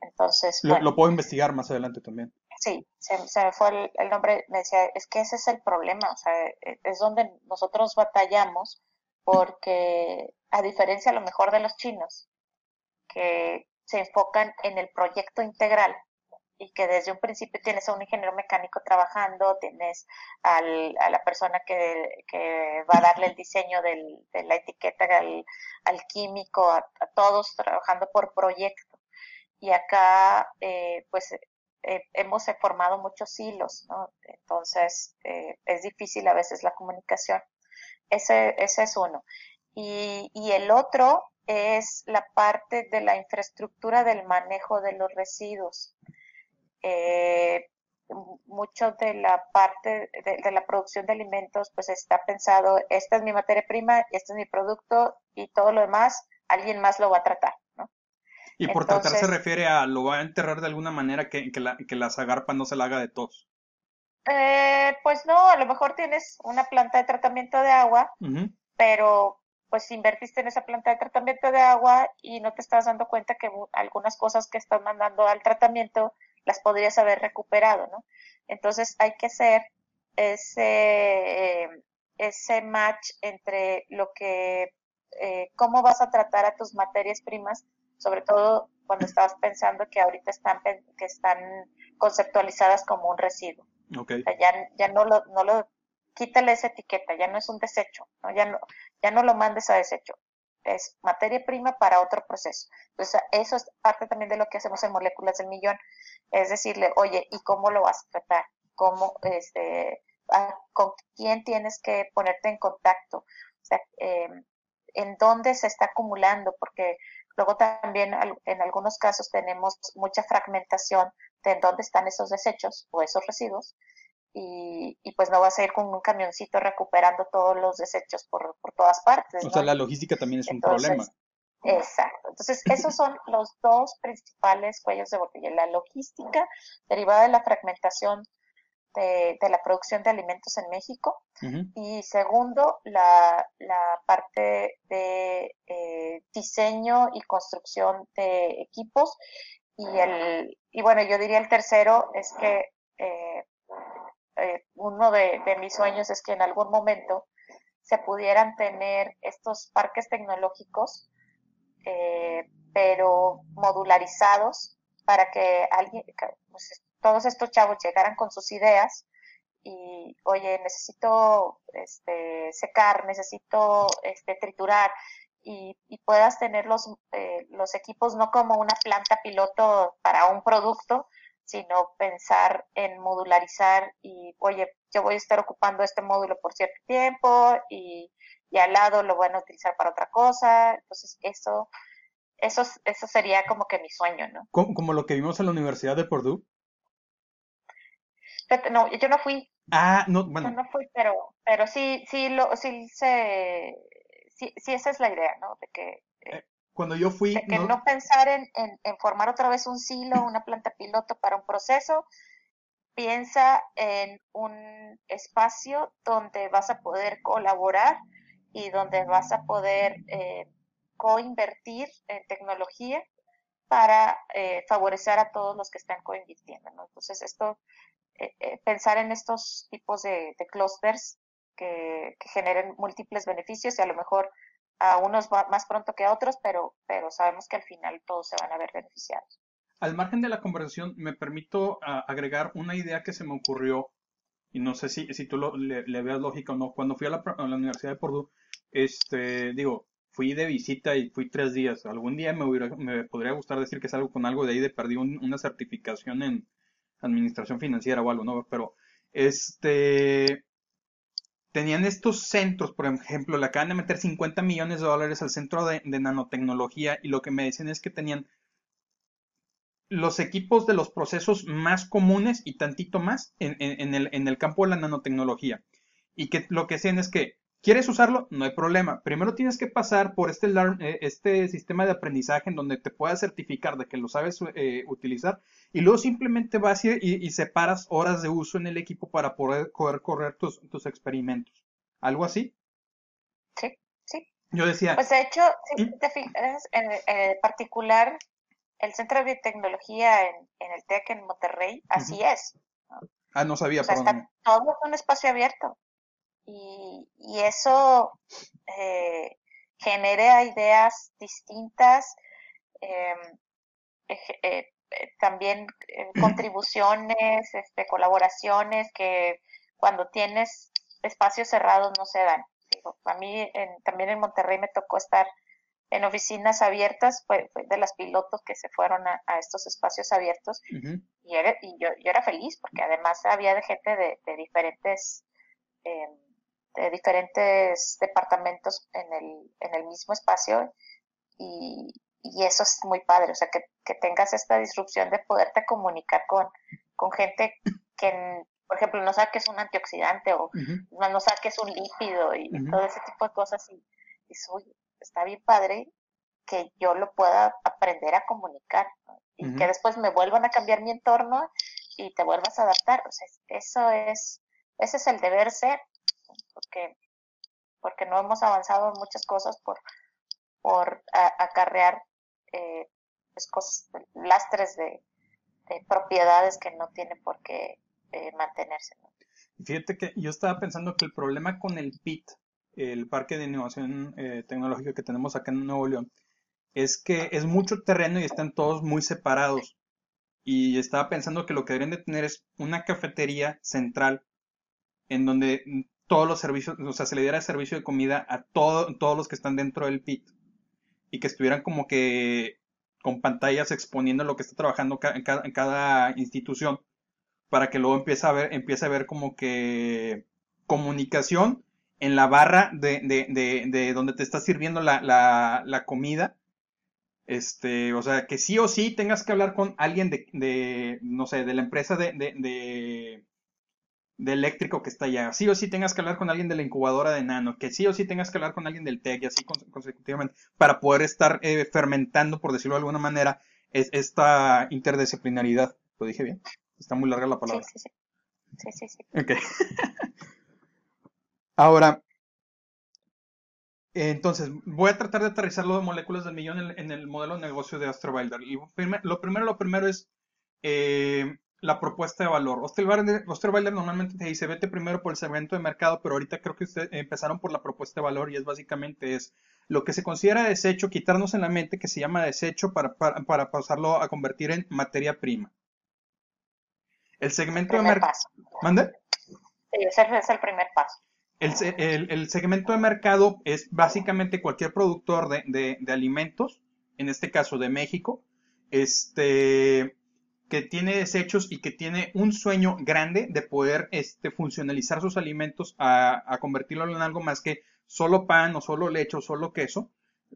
Entonces, lo, puedo investigar más adelante también. Sí, se, me fue el, nombre, me decía, es que ese es el problema, o sea, es donde nosotros batallamos porque a diferencia a lo mejor de los chinos, que se enfocan en el proyecto integral y que desde un principio tienes a un ingeniero mecánico trabajando, tienes al, a la persona que, que, va a darle el diseño de la etiqueta al, al químico, a, todos trabajando por proyecto. Y acá, eh, pues, eh, hemos formado muchos hilos, ¿no? Entonces, eh, es difícil a veces la comunicación. Ese, ese es uno. Y, y, el otro es la parte de la infraestructura del manejo de los residuos. Eh, mucho de la parte de, la producción de alimentos pues está pensado, esta es mi materia prima, este es mi producto y todo lo demás, alguien más lo va a tratar, ¿no? Y por tratar se refiere a lo va a enterrar de alguna manera que, que, la, que la zagarpa no se la haga de tos. Eh, pues no, a lo mejor tienes una planta de tratamiento de agua, pero pues invertiste en esa planta de tratamiento de agua y no te estás dando cuenta que algunas cosas que estás mandando al tratamiento las podrías haber recuperado, ¿no? Entonces hay que hacer ese, ese match entre lo que, eh, cómo vas a tratar a tus materias primas, sobre todo cuando estabas pensando que ahorita están, que están conceptualizadas como un residuo. Okay. ya, ya no lo, no lo, quítale esa etiqueta, ya no es un desecho, ¿no? Ya no, ya no lo mandes a desecho es materia prima para otro proceso. Entonces, eso es parte también de lo que hacemos en Moléculas del Millón, es decirle, oye, ¿y cómo lo vas a tratar? ¿Cómo, este, con quién tienes que ponerte en contacto? Em, ¿en dónde se está acumulando? Porque luego también en algunos casos tenemos mucha fragmentación de dónde están esos desechos o esos residuos y, y, pues no vas a ir con un camioncito recuperando todos los desechos por, por todas partes. O sea, la logística también es un problema. Exacto. Entonces, esos son los dos principales cuellos de botella. La logística derivada de la fragmentación de, de la producción de alimentos en México. Y segundo, la, la parte de eh, diseño y construcción de equipos. Y, el, y bueno, yo diría el tercero es que eh, eh, uno de, mis sueños es que en algún momento se pudieran tener estos parques tecnológicos, eh, pero modularizados para que alguien, pues, todos estos chavos llegaran con sus ideas y, oye, necesito este, secar, necesito este, triturar y, puedas tener los, eh, los equipos no como una planta piloto para un producto, sino pensar en modularizar y, oye, yo voy a estar ocupando este módulo por cierto tiempo y, y al lado lo van a utilizar para otra cosa. Entonces, eso, eso, eso sería como que mi sueño, ¿no? Como, lo que vimos en la Universidad de Purdue. No, yo no fui. Ah, no, bueno. Yo no fui, pero, pero sí, sí, lo, sí, se, sí, sí, esa es la idea, ¿no? De que eh, cuando yo fui... que no, pensar en, en, formar otra vez un silo, una planta piloto para un proceso, piensa en un espacio donde vas a poder colaborar y donde vas a poder eh, coinvertir en tecnología para eh, favorecer a todos los que están coinvirtiendo. ¿no? Entonces, esto, eh, eh, pensar en estos tipos de, de clusters que, que, generen múltiples beneficios y a lo mejor a unos más pronto que a otros, pero, pero sabemos que al final todos se van a ver beneficiados. Al margen de la conversación, me permito ah, agregar una idea que se me ocurrió, y no sé si, si tú le, veas lógica o no. Cuando fui a la, Universidad de Purdue, este, digo, fui de visita y fui tres días. Algún día me, me podría gustar decir que es algo con algo de ahí, de perdí una certificación en administración financiera o algo, ¿no? Pero, este, tenían estos centros, por ejemplo, le acaban de meter 50 millones de dólares al centro de, nanotecnología y lo que me decían es que tenían los equipos de los procesos más comunes y tantito más en, el, en el campo de la nanotecnología. Y que lo que hacían es que ¿Quieres usarlo? No hay problema. Primero tienes que pasar por este, eh, este sistema de aprendizaje en donde te puedas certificar de que lo sabes eh, utilizar y luego simplemente vas y, separas horas de uso en el equipo para poder, correr tus, experimentos. ¿Algo así? Sí, sí. Yo decía... Pues de hecho, si ¿Mm? te fijas, en, particular, el Centro de Biotecnología en, el TEC en Monterrey, así es. Ah, no sabía. O sea, está todo un espacio abierto y, y eso eh, genera ideas distintas, em, eh, eh, también contribuciones, este, colaboraciones que cuando tienes espacios cerrados no se dan. a mí también en Monterrey me tocó estar en oficinas abiertas, fue, de las pilotos que se fueron a, estos espacios abiertos y, y yo, yo, era feliz porque además había gente de, de diferentes em, de diferentes departamentos en el, en el mismo espacio y, y eso es muy padre, o sea, que, que, tengas esta disrupción de poderte comunicar con, con gente que, por ejemplo, no sabe que es un antioxidante o no sabe que es un lípido y todo ese tipo de cosas y, y está bien padre que yo lo pueda aprender a comunicar y que después me vuelvan a cambiar mi entorno y te vuelvas a adaptar. O sea, eso es, ese es el deber ser, porque, porque no hemos avanzado muchas cosas por, por acarrear eh, pues, lastres de, propiedades que no tienen por qué eh, mantenerse. Fíjate que yo estaba pensando que el problema con el PIT, el Parque de Innovación eh, Tecnológica que tenemos acá en Nuevo León, es que es mucho terreno y están todos muy separados. Y estaba pensando que lo que deberían de tener es una cafetería central en donde todos los servicios, o sea, se le diera servicio de comida a todos los que están dentro del PIT y que estuvieran como que con pantallas exponiendo lo que está trabajando en cada, institución para que luego empiece a ver, empiece a ver como que comunicación en la barra de, de, de, donde te está sirviendo la, la, la, comida. Este, o sea, que sí o sí tengas que hablar con alguien de, de no sé, de la empresa de, de eléctrico que está allá. Sí o sí tengas que hablar con alguien de la incubadora de nano, que sí o sí tengas que hablar con alguien del TEC y así consecutivamente, para poder estar eh, fermentando, por decirlo de alguna manera, es, esta interdisciplinaridad. ¿Lo dije bien? Está muy larga la palabra. Sí, sí, sí. sí, sí, Ok. Ahora, entonces, voy a tratar de aterrizar los moléculas del millón en, el modelo de negocio de Astrobilder. Y lo primero, lo primero es eh, la propuesta de valor. Osterwalder, normalmente te dice, vete primero por el segmento de mercado, pero ahorita creo que ustedes empezaron por la propuesta de valor y es básicamente es lo que se considera desecho, quitarnos en la mente que se llama desecho para, para, pasarlo a convertir en materia prima. El segmento de mercado... ¿Mande? Sí, ese es el primer paso. El, segmento de mercado es básicamente cualquier productor de, de alimentos, en este caso de México, este, que tiene desechos y que tiene un sueño grande de poder este, funcionalizar sus alimentos a, convertirlo en algo más que solo pan o solo leche o solo queso,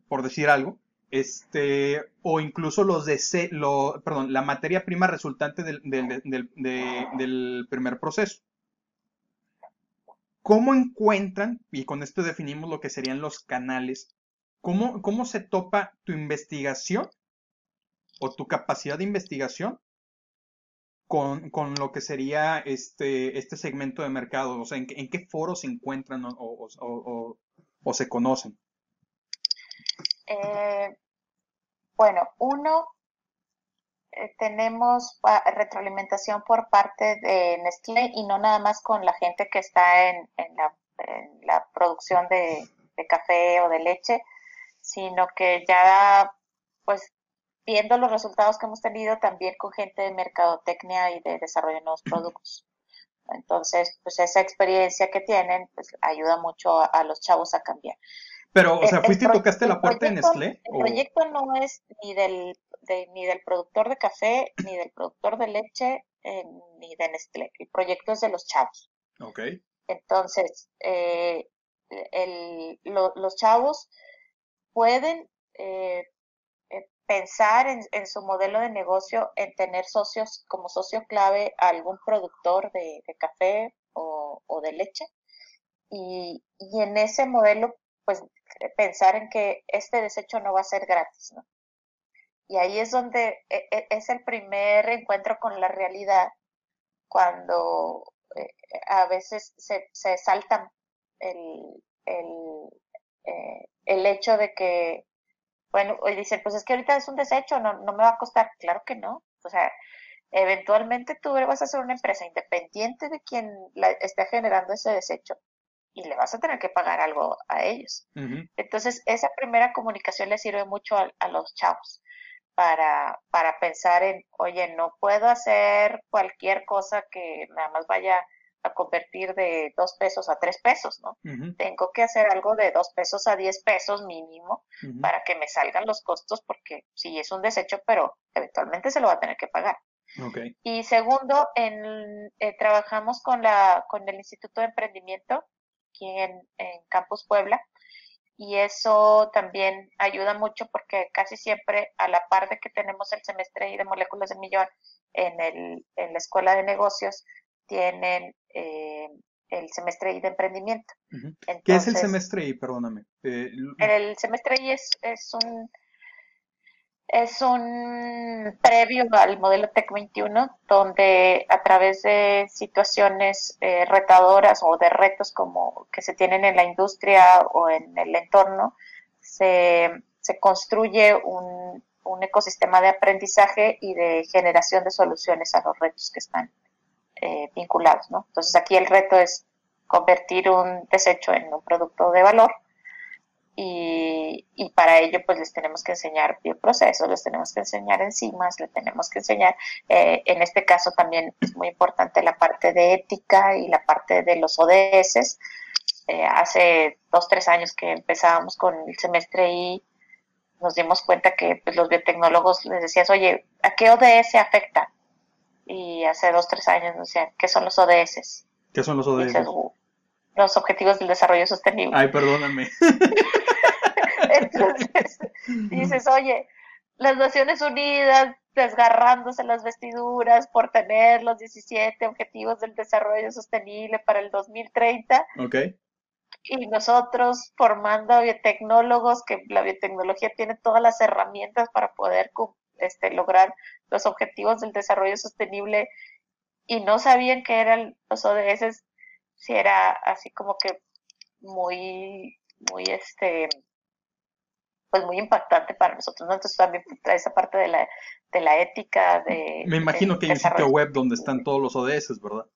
por decir algo, este, o incluso los de, lo, perdón, la materia prima resultante del, del, primer proceso. ¿Cómo encuentran, y con esto definimos lo que serían los canales, cómo, cómo se topa tu investigación o tu capacidad de investigación con, con, lo que sería este, este segmento de mercado? O sea, ¿en, qué foros se encuentran o, o, o, se conocen? Eh, bueno, uno, eh, tenemos retroalimentación por parte de Nestlé y no nada más con la gente que está en, en, la, en la, producción de, de café o de leche, sino que ya pues viendo los resultados que hemos tenido también con gente de mercadotecnia y de desarrollo de nuevos productos. Entonces, pues esa experiencia que tienen, pues ayuda mucho a, los chavos a cambiar. Pero, o sea, ¿fuiste y tocaste la puerta en Nestlé? El proyecto no es ni del, ni del productor de café, ni del productor de leche, eh, ni de Nestlé. El proyecto es de los chavos. Ok. Entonces, eh, el, los chavos pueden eh, pensar en, su modelo de negocio, en tener socios como socio clave a algún productor de, café o, de leche. Y, en ese modelo, pues pensar en que este desecho no va a ser gratis. Y ahí es donde e, e, es el primer encuentro con la realidad, cuando eh, a veces se, se salta el, el, eh, el hecho de que bueno, y dicen, pues es que ahorita es un desecho, no, no me va a costar. Claro que no. O sea, eventualmente tú vas a ser una empresa independiente de quien la, esté generando ese desecho y le vas a tener que pagar algo a ellos. Entonces, esa primera comunicación le sirve mucho a, los chavos para, para pensar en, oye, no puedo hacer cualquier cosa que nada más vaya a convertir de dos pesos a tres pesos, ¿no? Tengo que hacer algo de dos pesos a diez pesos mínimo para que me salgan los costos, porque sí es un desecho, pero eventualmente se lo va a tener que pagar. Y segundo, en, eh, trabajamos con, la, con el Instituto de Emprendimiento aquí en, en Campus Puebla y eso también ayuda mucho porque casi siempre a la par de que tenemos el semestre de moléculas de millón en, el, en la escuela de negocios, tienen eh, el semestre I de emprendimiento. ¿Qué es el semestre I? Perdóname. Eh, el semestre I es, es un es un previo al modelo TEC 21, donde a través de situaciones eh, retadoras o de retos como que se tienen en la industria o en el entorno, se, se construye un, un, ecosistema de aprendizaje y de generación de soluciones a los retos que están eh, vinculados. ¿no? Entonces aquí el reto es convertir un desecho en un producto de valor y, para ello pues les tenemos que enseñar bioprocesos, les tenemos que enseñar enzimas, les tenemos que enseñar, eh, en este caso también es muy importante la parte de ética y la parte de los ODS. Eh, hace dos, tres años que empezábamos con el semestre y nos dimos cuenta que pues, los biotecnólogos les decías, oye, ¿a qué ODS afecta? Y hace dos, tres años nos decían, ¿qué son los ODS? ¿Qué son los ODS? los Objetivos del Desarrollo Sostenible. Ay, perdóname. Entonces, dices, oye, las Naciones Unidas desgarrándose las vestiduras por tener los 17 Objetivos del Desarrollo Sostenible para el 2030. Ok. Y nosotros formando a biotecnólogos, que la biotecnología tiene todas las herramientas para poder este, lograr los objetivos del desarrollo sostenible y no sabían que eran los ODS si era así como que muy, muy este, pues muy impactante para nosotros. Entonces también esa parte de la, de la ética, de... Me imagino que hay un sitio web donde están todos los ODS, ¿verdad?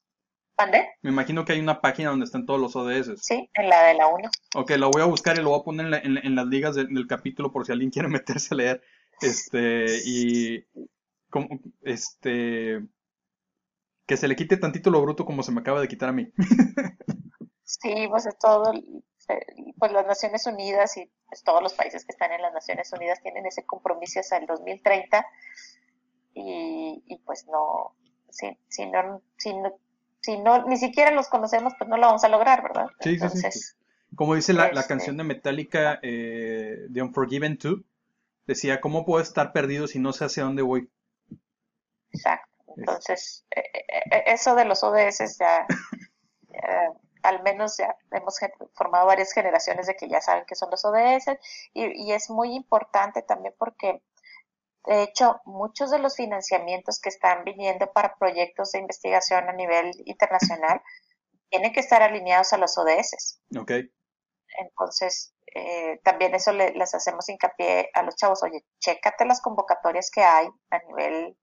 ¿Dónde? Me imagino que hay una página donde están todos los ODS. Sí, en la de la 1. Ok, lo voy a buscar y lo voy a poner en, las ligas del capítulo por si alguien quiere meterse a leer. Este, y... Como, este que se le quite tantito lo bruto como se me acaba de quitar a mí. sí, pues es todo, pues las Naciones Unidas y pues todos los países que están en las Naciones Unidas tienen ese compromiso hasta el 2030 y, y pues no, si, si no, si no, si no, ni siquiera los conocemos, pues no lo vamos a lograr, ¿verdad? Sí, sí, sí, Como dice la, la este canción de Metallica, eh, de Unforgiven 2, decía, ¿cómo puedo estar perdido si no sé hacia dónde voy? Exacto. Entonces, eh, eh, eh, eso de los ODS ya, al menos ya hemos formado varias generaciones de que ya saben que son los ODS y, es muy importante también porque, de hecho, muchos de los financiamientos que están viniendo para proyectos de investigación a nivel internacional tienen que estar alineados a los ODS. Entonces, también eso les hacemos hincapié a los chavos, oye, chécate las convocatorias que hay a nivel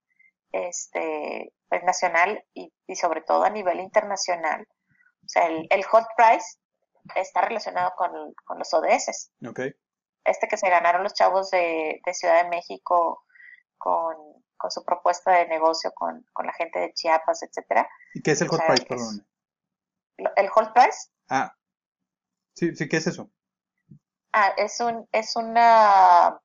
este, pues, nacional y, sobre todo a nivel internacional. O sea, el, el hot price está relacionado con, los ODS. Okay. Este que se ganaron los chavos de, Ciudad de México con, su propuesta de negocio con, la gente de Chiapas, etcétera. ¿Y qué es el hot price, perdón? ¿El hot price? Ah, sí, sí, ¿qué es eso? Ah, es un, es una,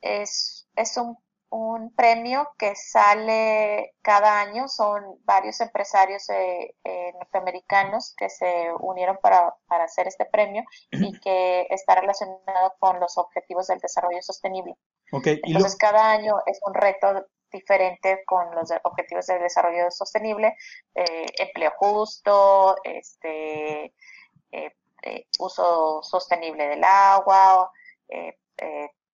es, es un un premio que sale cada año. Son varios empresarios eh, eh, norteamericanos que se unieron para, hacer este premio y que está relacionado con los objetivos del desarrollo sostenible. Entonces, cada año es un reto diferente con los objetivos del desarrollo sostenible, eh, empleo justo, este, uso sostenible del agua,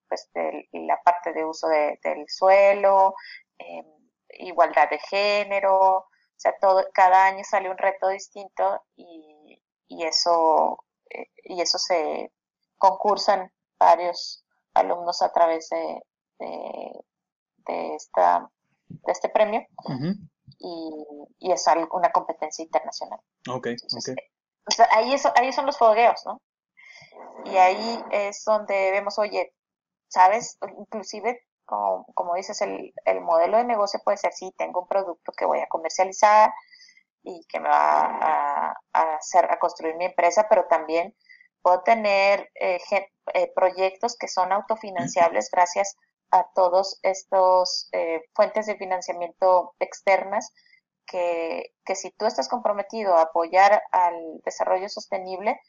pues de la parte de uso del suelo, em, igualdad de género, o sea, todo, cada año sale un reto distinto y, y eso, eh, y eso se concursan varios alumnos a través de, de, esta, de este premio y, y, es una competencia internacional. Ok, ahí, eso, ahí son los fogueos, ¿no? Y ahí es donde vemos, oye, ¿sabes? Inclusive, como, dices, el, el, modelo de negocio puede ser, sí, tengo un producto que voy a comercializar y que me va a, hacer, a construir mi empresa, pero también puedo tener eh, eh, proyectos que son autofinanciables gracias a todos estos eh, fuentes de financiamiento externas que, que, si tú estás comprometido a apoyar al desarrollo sostenible,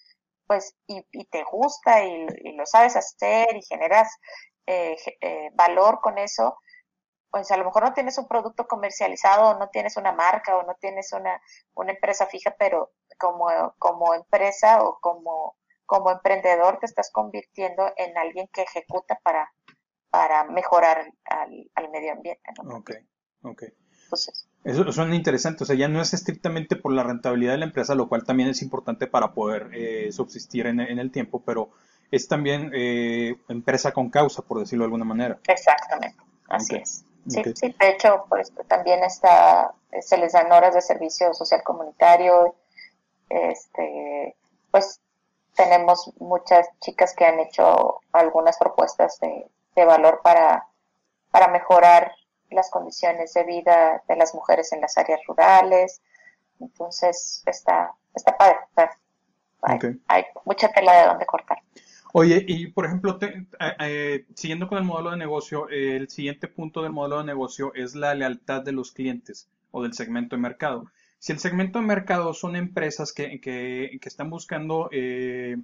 pues y, te gusta y, lo sabes hacer y generas valor con eso, pues a lo mejor no tienes un producto comercializado no tienes una marca o no tienes una, una empresa fija, pero como, como empresa o como, como emprendedor te estás convirtiendo en alguien que ejecuta para, para mejorar al, al medio ambiente. Ok, ok. Eso suena interesante, o sea, ya no es estrictamente por la rentabilidad de la empresa, lo cual también es importante para poder eh, subsistir en, en, el tiempo, pero es también eh, empresa con causa, por decirlo de alguna manera. Exactamente, así es. Sí, sí, de hecho, pues también está, se les dan horas de servicio social comunitario, este, pues tenemos muchas chicas que han hecho algunas propuestas de, valor para, para mejorar las condiciones de vida de las mujeres en las áreas rurales. Entonces, está, está padre. hay mucha tela de donde cortar. Oye, y por ejemplo, eh, eh, siguiendo con el modelo de negocio, el siguiente punto del modelo de negocio es la lealtad de los clientes o del segmento de mercado. Si el segmento de mercado son empresas que, que, están buscando eh,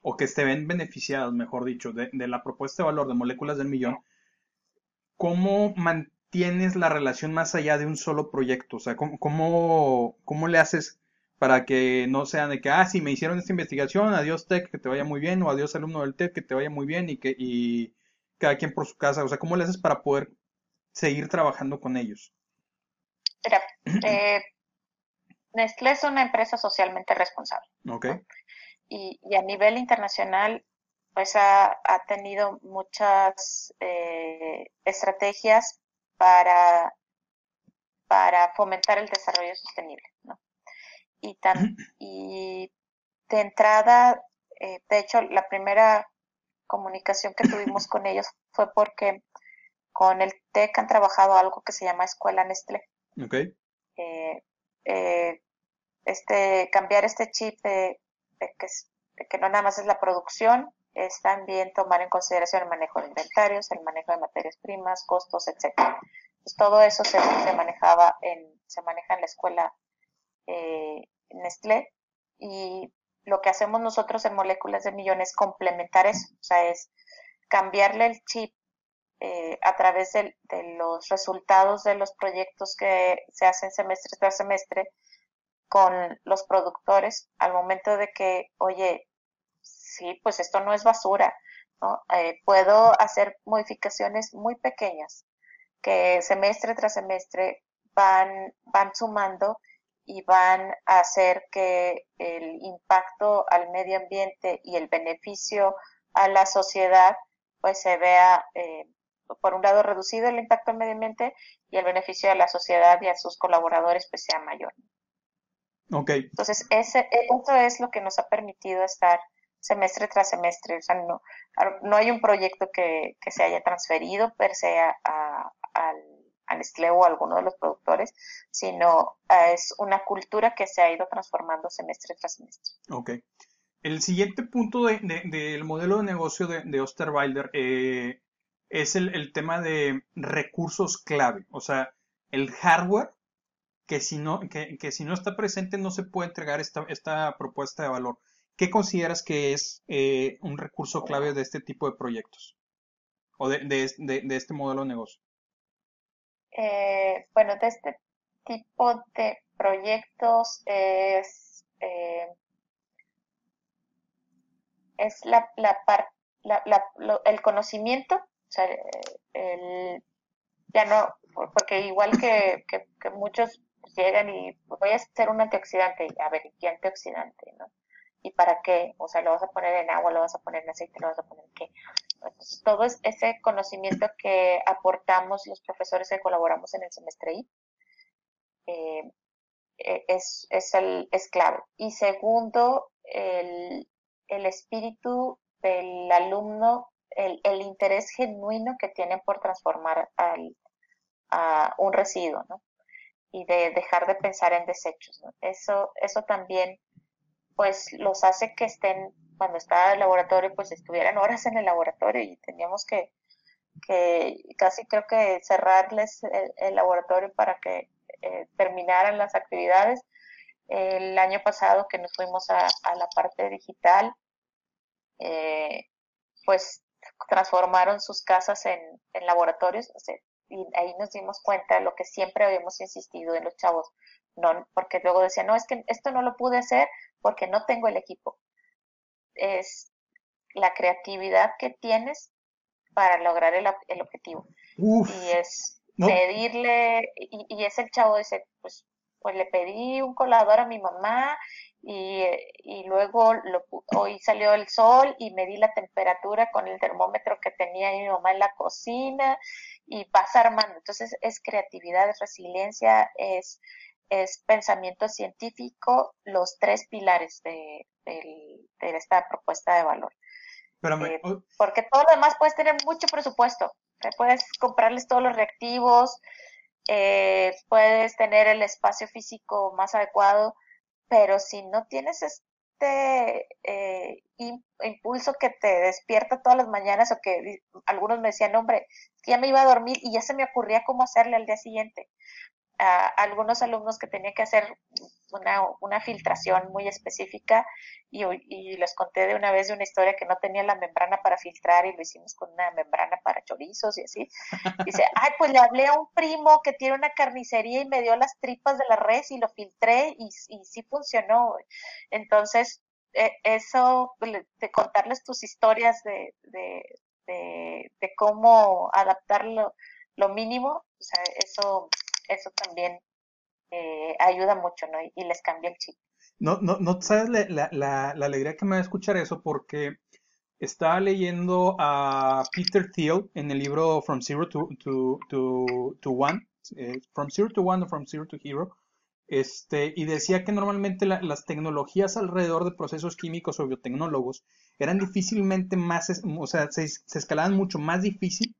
o que se ven beneficiadas, mejor dicho, de, la propuesta de valor de moléculas del millón, ¿cómo mantienes la relación más allá de un solo proyecto? O sea, ¿cómo, cómo, cómo le haces para que no sean de que, ah, sí, me hicieron esta investigación, adiós tech, que te vaya muy bien, o adiós alumno del tech, que te vaya muy bien, y que y cada quien por su casa. O sea, ¿cómo le haces para poder seguir trabajando con ellos? Mira, eh, Nestlé es una empresa socialmente responsable. Ok. Y, a nivel internacional, pues ha, tenido muchas eh, estrategias para, para fomentar el desarrollo sostenible, ¿no? y, tan, y de entrada, eh, de hecho, la primera comunicación que tuvimos con ellos fue porque con el TEC han trabajado algo que se llama Escuela Nestlé. Okay. Eh, eh, este, cambiar este chip de, que, que, no nada más es la producción, es también tomar en consideración el manejo de inventarios, el manejo de materias primas, costos, etcétera. Pues todo eso se, se manejaba en, se maneja en la escuela eh, Nestlé y lo que hacemos nosotros en moléculas de millones es complementar eso, o sea, es cambiarle el chip eh, a través de, los resultados de los proyectos que se hacen semestre tras semestre con los productores al momento de que, oye, sí, pues esto no es basura, ¿no? Eh, puedo hacer modificaciones muy pequeñas que semestre tras semestre van, van sumando y van a hacer que el impacto al medio ambiente y el beneficio a la sociedad pues se vea eh, por un lado reducido el impacto al medio ambiente y el beneficio a la sociedad y a sus colaboradores pues sea mayor. Okay. Entonces, ese, eso es lo que nos ha permitido estar semestre tras semestre. O sea, no, no hay un proyecto que, que se haya transferido per se a, al a Nestlé o a alguno de los productores, sino eh, es una cultura que se ha ido transformando semestre tras semestre. Ok. El siguiente punto del modelo de negocio de, Osterwalder eh, es el, tema de recursos clave, o sea, el hardware que si no, que, si no está presente no se puede entregar esta, esta propuesta de valor. ¿Qué consideras que es eh, un recurso clave de este tipo de proyectos o de, este modelo de negocio? eh, bueno, de este tipo de proyectos es, eh, es la, la, la, la el conocimiento, o sea, el, ya no, porque igual que, que, que muchos llegan y voy a hacer un antioxidante, a ver, ¿qué antioxidante, no? ¿Y para qué? O sea, lo vas a poner en agua, lo vas a poner en aceite, lo vas a poner en qué. todo ese conocimiento que aportamos los profesores que colaboramos en el semestre I eh, eh, es, es, el, es clave. Y segundo, el, el espíritu del alumno, el, el, interés genuino que tienen por transformar al, a un residuo, ¿no? y de dejar de pensar en desechos. Eso, eso también pues los hace que estén, cuando estaba en el laboratorio, pues estuvieran horas en el laboratorio y teníamos que, que casi creo que cerrarles el, laboratorio para que eh, terminaran las actividades. El año pasado que nos fuimos a, la parte digital, eh, pues transformaron sus casas en, laboratorios y ahí nos dimos cuenta de lo que siempre habíamos insistido en los chavos, no, porque luego decían, no, es que esto no lo pude hacer porque no tengo el equipo. Es la creatividad que tienes para lograr el, objetivo. y es pedirle, y, es el chavo, dice, pues, pues le pedí un colador a mi mamá y, y, luego lo, hoy salió el sol y medí la temperatura con el termómetro que tenía mi mamá en la cocina y vas armando. Entonces es creatividad, es resiliencia, es es pensamiento científico, los tres pilares de, esta propuesta de valor. Eh, porque todo lo demás puedes tener mucho presupuesto, puedes comprarles todos los reactivos, eh, puedes tener el espacio físico más adecuado, pero si no tienes este eh, impulso que te despierta todas las mañanas o que algunos me decían, hombre, ya me iba a dormir y ya se me ocurría cómo hacerle al día siguiente a algunos alumnos que tenían que hacer una, una filtración muy específica y, y, les conté de una vez de una historia que no tenía la membrana para filtrar y lo hicimos con una membrana para chorizos y así. Dice, ay, pues le hablé a un primo que tiene una carnicería y me dio las tripas de la res y lo filtré y, y sí funcionó. Entonces, e, eso, de contarles tus historias de, de, de, de cómo adaptarlo lo mínimo, o sea, eso eso también eh, ayuda mucho, ¿no? Y, les cambia el chip. No, no, no sabes la, la, la, alegría que me va a escuchar eso porque estaba leyendo a Peter Thiel en el libro From Zero to, to, to, to One, eh, From Zero to One o From Zero to Hero, este, y decía que normalmente las tecnologías alrededor de procesos químicos o biotecnólogos eran difícilmente más, o sea, se, se escalaban mucho más difícil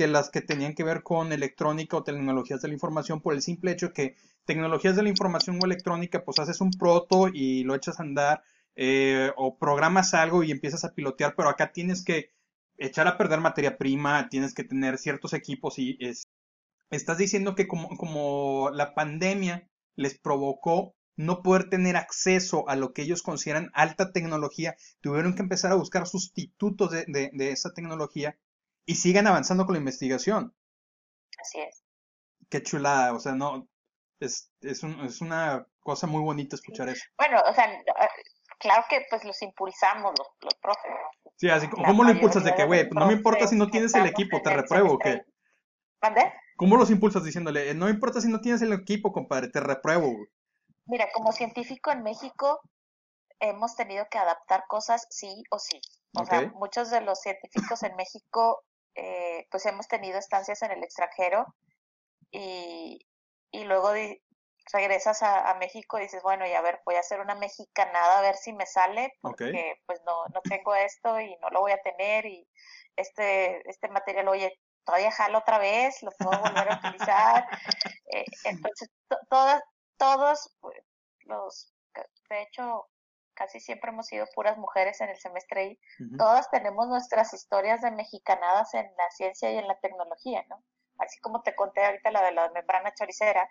que las que tenían que ver con electrónica o tecnologías de la información por el simple hecho que tecnologías de la información o electrónica, pues haces un proto y lo echas a andar eh, o programas algo y empiezas a pilotear, pero acá tienes que echar a perder materia prima, tienes que tener ciertos equipos y es, estás diciendo que como, como la pandemia les provocó no poder tener acceso a lo que ellos consideran alta tecnología, tuvieron que empezar a buscar sustitutos de, de esa tecnología y sigan avanzando con la investigación. Así es. Qué chulada, o sea, no, es, es, un, es una cosa muy bonita escuchar eso. Bueno, o sea, ah, claro que pues los impulsamos los, los profes. Sí, así, ¿cómo lo impulsas de que, güey, no me importa si no tienes el equipo, te repruebo qué? ¿Mande? ¿Cómo los impulsas diciéndole, no importa si no tienes el equipo, compadre, te repruebo? Mira, como científico en México hemos tenido que adaptar cosas sí o sí. O sea, muchos de los científicos en México eh, pues hemos tenido estancias en el extranjero y, y luego regresas a, México y dices, bueno, y a ver, voy a hacer una mexicanada a ver si me sale, porque pues no, no tengo esto y no lo voy a tener y este, este material, oye, todavía jalo otra vez, lo puedo volver a utilizar. Eh, entonces, todas, todos pues, los, de hecho, casi siempre hemos sido puras mujeres en el semestre y todas tenemos nuestras historias de mexicanadas en la ciencia y en la tecnología, ¿no? Así como te conté ahorita la de la membrana choricera,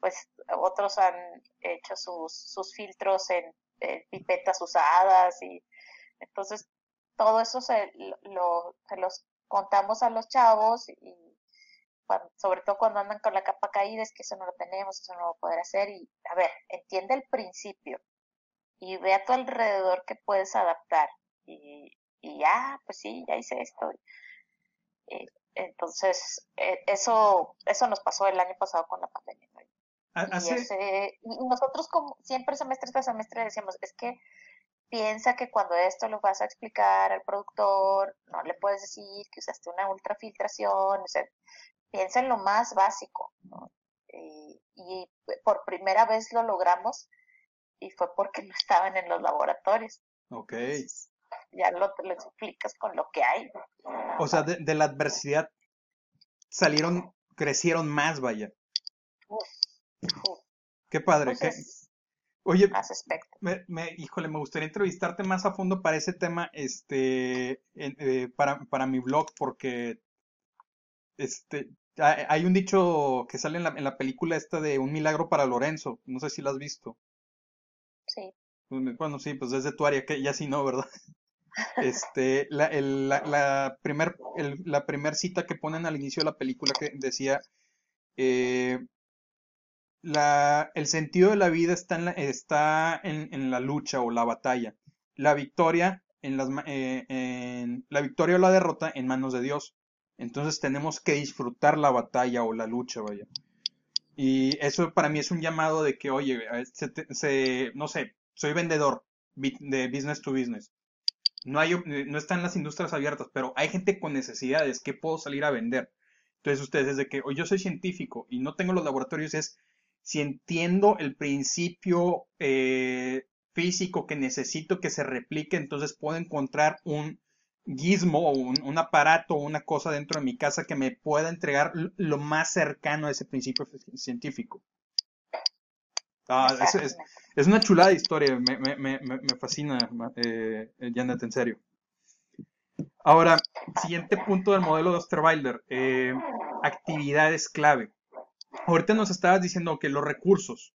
pues otros han hecho sus, sus filtros en, pipetas usadas y entonces todo eso se, lo, se los contamos a los chavos y sobre todo cuando andan con la capa caída es que eso no lo tenemos, eso no lo va a poder hacer y a ver, entiende el principio, y ve a tu alrededor que puedes adaptar. Y, y ya, pues sí, ya hice esto. entonces, e, eso, eso nos pasó el año pasado con la pandemia. Y, nosotros como siempre semestre tras semestre decíamos, es que piensa que cuando esto lo vas a explicar al productor, no le puedes decir que usaste una ultrafiltración, o sea, piensa en lo más básico. Y, y, por primera vez lo logramos y fue porque no estaban en los laboratorios. Ok. ya lo te explicas con lo que hay. O sea, de, la adversidad salieron, crecieron más, vaya. Qué padre. qué... Oye. Me, me, híjole, me gustaría entrevistarte más a fondo para ese tema, este, eh, para, para mi blog, porque, este, hay un dicho que sale en la, en la película esta de Un milagro para Lorenzo, no sé si lo has visto. Sí. Bueno, sí, pues desde tu área, que ya sí no, ¿verdad? Este, la, el, la, la, primer, el, la primer cita que ponen al inicio de la película que decía, eh, la, el sentido de la vida está, en la, está en, en, la lucha o la batalla. La victoria, en las, eh, en, la victoria o la derrota en manos de Dios. Entonces tenemos que disfrutar la batalla o la lucha, vaya. Y eso para mí es un llamado de que, oye, se, se, no sé, soy vendedor de business to business. No, hay, no están las industrias abiertas, pero hay gente con necesidades que puedo salir a vender. Entonces ustedes, desde que yo soy científico y no tengo los laboratorios, es si entiendo el principio eh, físico que necesito que se replique, entonces puedo encontrar un gizmo o un, aparato o una cosa dentro de mi casa que me pueda entregar lo más cercano a ese principio científico. Ah, es, es, una chulada historia, me, me, me, me fascina, eh, Janet, en serio. Ahora, siguiente punto del modelo de Osterweiler, eh, actividades clave. Ahorita nos estabas diciendo que los recursos,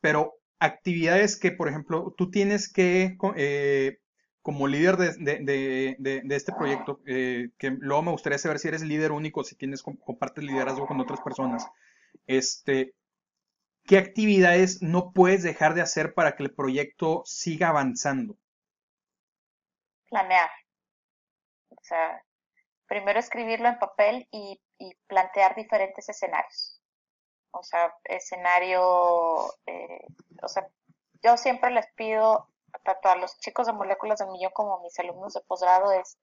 pero actividades que, por ejemplo, tú tienes que, eh, como líder de, este proyecto, eh, que luego me gustaría saber si eres líder único, si tienes, compartes liderazgo con otras personas, este, ¿qué actividades no puedes dejar de hacer para que el proyecto siga avanzando? Planear. O sea, primero escribirlo en papel y, plantear diferentes escenarios. O sea, escenario, eh, o sea, yo siempre les pido, tanto a los chicos de moléculas del millón como a mis alumnos de posgrado, es,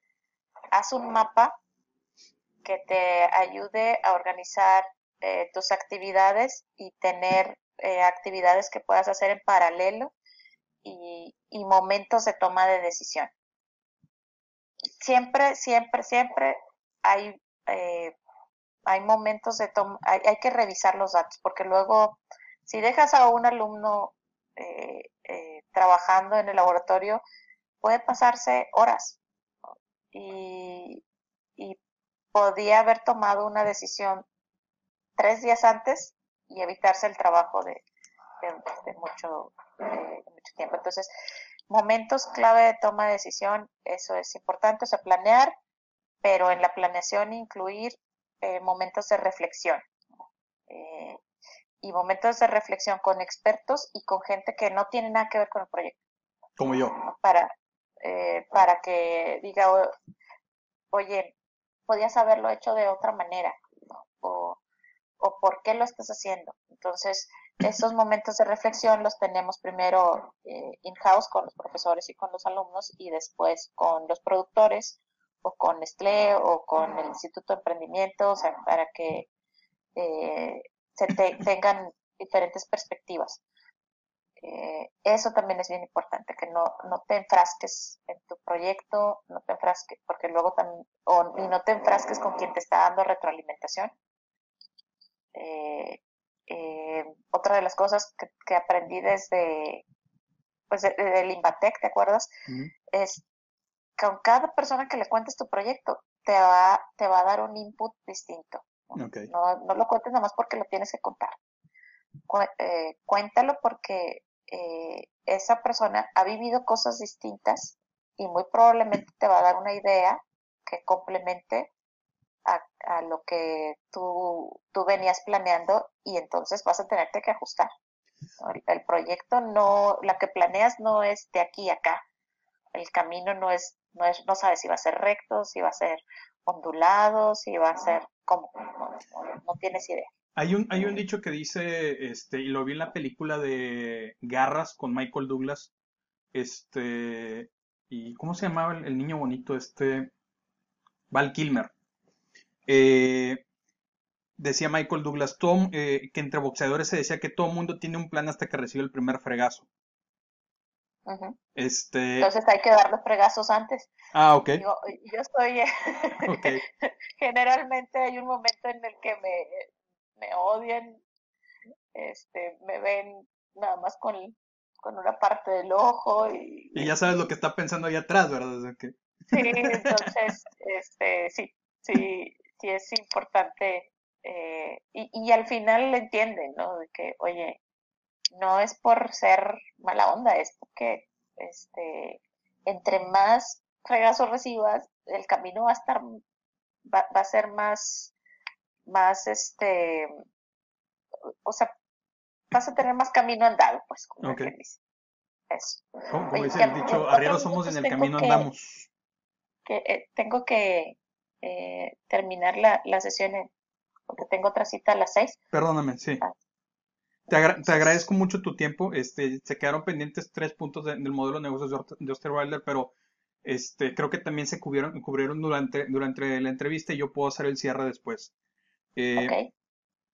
haz un mapa que te ayude a organizar eh, tus actividades y tener eh, actividades que puedas hacer en paralelo y, momentos de toma de decisión. Siempre, siempre, siempre hay, eh, hay momentos de toma, hay, hay, que revisar los datos, porque luego, si dejas a un alumno eh, eh, trabajando en el laboratorio, puede pasarse horas y, podía haber tomado una decisión tres días antes y evitarse el trabajo de, de, mucho, de mucho tiempo. Entonces, Momentos clave de toma de decisión, eso es importante, o sea, planear, pero en la planeación incluir eh, momentos de reflexión. Eh, y momentos de reflexión con expertos y con gente que no tiene nada que ver con el proyecto. Como yo. Para, eh, para que diga, oye, podías haberlo hecho de otra manera, o, o por qué lo estás haciendo. Entonces, esos momentos de reflexión los tenemos primero eh, in-house con los profesores y con los alumnos y después con los productores o con Nestlé o con el Instituto de Emprendimiento, o sea, para que eh, se tengan diferentes perspectivas. Eh, eso también es bien importante, que no, no te enfrasques en tu proyecto, no te enfrasques, porque luego también, o, y no te enfrasques con quien te está dando retroalimentación. Eh, eh, otra de las cosas que, aprendí desde, pues, de, del Invatec, ¿te acuerdas? Es que con cada persona que le cuentes tu proyecto, te va, te va a dar un input distinto. No, no lo cuentes nada más porque lo tienes que contar. Eh, cuéntalo porque eh, esa persona ha vivido cosas distintas y muy probablemente te va a dar una idea que complemente a, lo que tú, tú, venías planeando y entonces vas a tenerte que ajustar. El, proyecto no, la que planeas no es de aquí a acá. El camino no es, no es, no sabes si va a ser recto, si va a ser ondulado, si va a ser como, no, tienes idea. Hay un, hay un dicho que dice, este, y lo vi en la película de Garras con Michael Douglas, este, y ¿cómo se llamaba el, el niño bonito? Este, Val Kilmer eh, decía Michael Douglas Tom, eh, que entre boxeadores se decía que todo mundo tiene un plan hasta que recibe el primer fregazo. Este... Entonces hay que dar los fregazos antes. Ah, ok. Yo, estoy... Generalmente hay un momento en el que me, me odian este, me ven nada más con, con una parte del ojo y... Y ya sabes lo que está pensando ahí atrás, ¿verdad? Sí, entonces, este, sí, sí, sí es importante eh, y, y al final le entienden, ¿no? De que, oye, no es por ser mala onda, es porque, este, entre más fregazos recibas, el camino va a estar, va, va a ser más, más, este, o sea, vas a tener más camino andado, pues, como okay. dice. Eso. Como, dice el dicho, arriba somos en el camino andamos. Que, eh, tengo que eh, terminar la, la sesión porque tengo otra cita a las seis. Perdóname, sí. Ah. Te, agra te, agradezco mucho tu tiempo. Este, se quedaron pendientes tres puntos de, del modelo de negocios de, Osterweiler, pero este, creo que también se cubrieron, cubrieron durante, durante la entrevista y yo puedo hacer el cierre después. Eh, okay.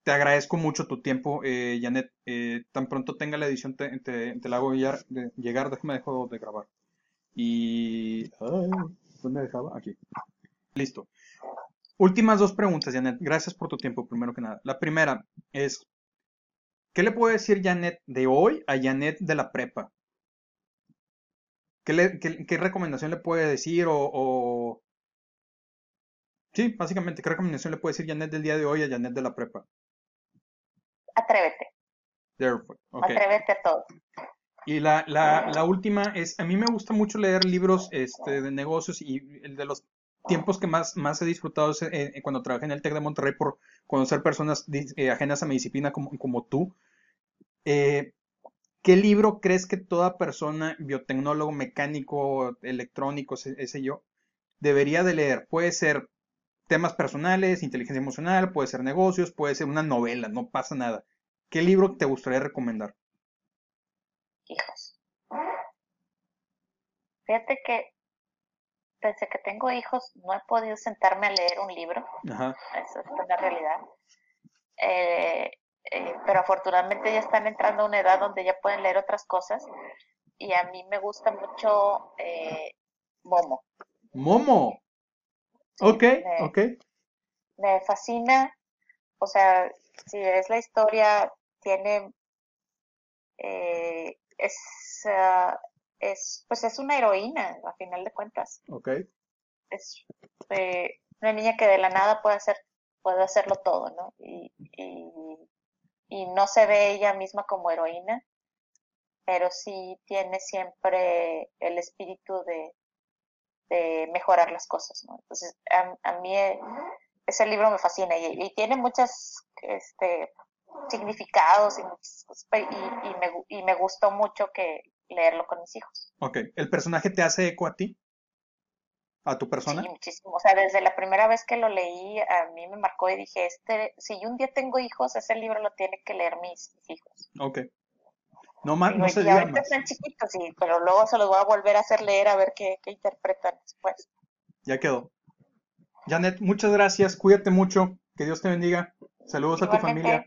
Te agradezco mucho tu tiempo, eh, Janet. Eh, tan pronto tenga la edición te, te, te la hago llegar, de, llegar, déjame dejo de grabar. Y... Ay, ¿Dónde dejaba? Aquí. Listo. Últimas dos preguntas, Janet. Gracias por tu tiempo, primero que nada. La primera es, ¿qué le puede decir Janet de hoy a Janet de la prepa? ¿Qué, le, qué, qué recomendación le puede decir o, o, Sí, básicamente, ¿qué recomendación le puede decir Janet del día de hoy a Janet de la prepa? Atrévete. Okay. Atrévete a todo. Y la, la, la, última es, a mí me gusta mucho leer libros este, de negocios y el de los tiempos que más, más he disfrutado es eh, cuando trabajé en el TEC de Monterrey por conocer personas eh, ajenas a mi disciplina como, como tú. Eh, ¿Qué libro crees que toda persona, biotecnólogo, mecánico, electrónico, ese yo, debería de leer? Puede ser temas personales, inteligencia emocional, puede ser negocios, puede ser una novela, no pasa nada. ¿Qué libro te gustaría recomendar? Hijos. Fíjate que desde que tengo hijos no he podido sentarme a leer un libro. Ajá. Eso es una realidad. Eh, eh, pero afortunadamente ya están entrando a una edad donde ya pueden leer otras cosas. Y a mí me gusta mucho eh, Momo. Momo. Sí, ok, me, ok. Me fascina. O sea, si es la historia, tiene. Eh, es. Uh, es, pues es una heroína, a final de cuentas. Ok. Es eh, una niña que de la nada puede hacer, puede hacerlo todo, ¿no? Y, y, y no se ve ella misma como heroína, pero sí tiene siempre el espíritu de, de mejorar las cosas, ¿no? Entonces, a, a mí eh, ese libro me fascina y, y tiene muchas, este, significados y, y, y, me, y me gustó mucho que leerlo con mis hijos. Ok, ¿el personaje te hace eco a ti? ¿A tu persona? Sí, muchísimo. O sea, desde la primera vez que lo leí, a mí me marcó y dije, este, si yo un día tengo hijos, ese libro lo tiene que leer mis, mis hijos. Ok. No más, no se diga ahorita más. están chiquitos, sí, pero luego se los voy a volver a hacer leer a ver qué, qué interpretan después. Ya quedó. Janet, muchas gracias, cuídate mucho, que Dios te bendiga. Saludos Igualmente. a tu familia.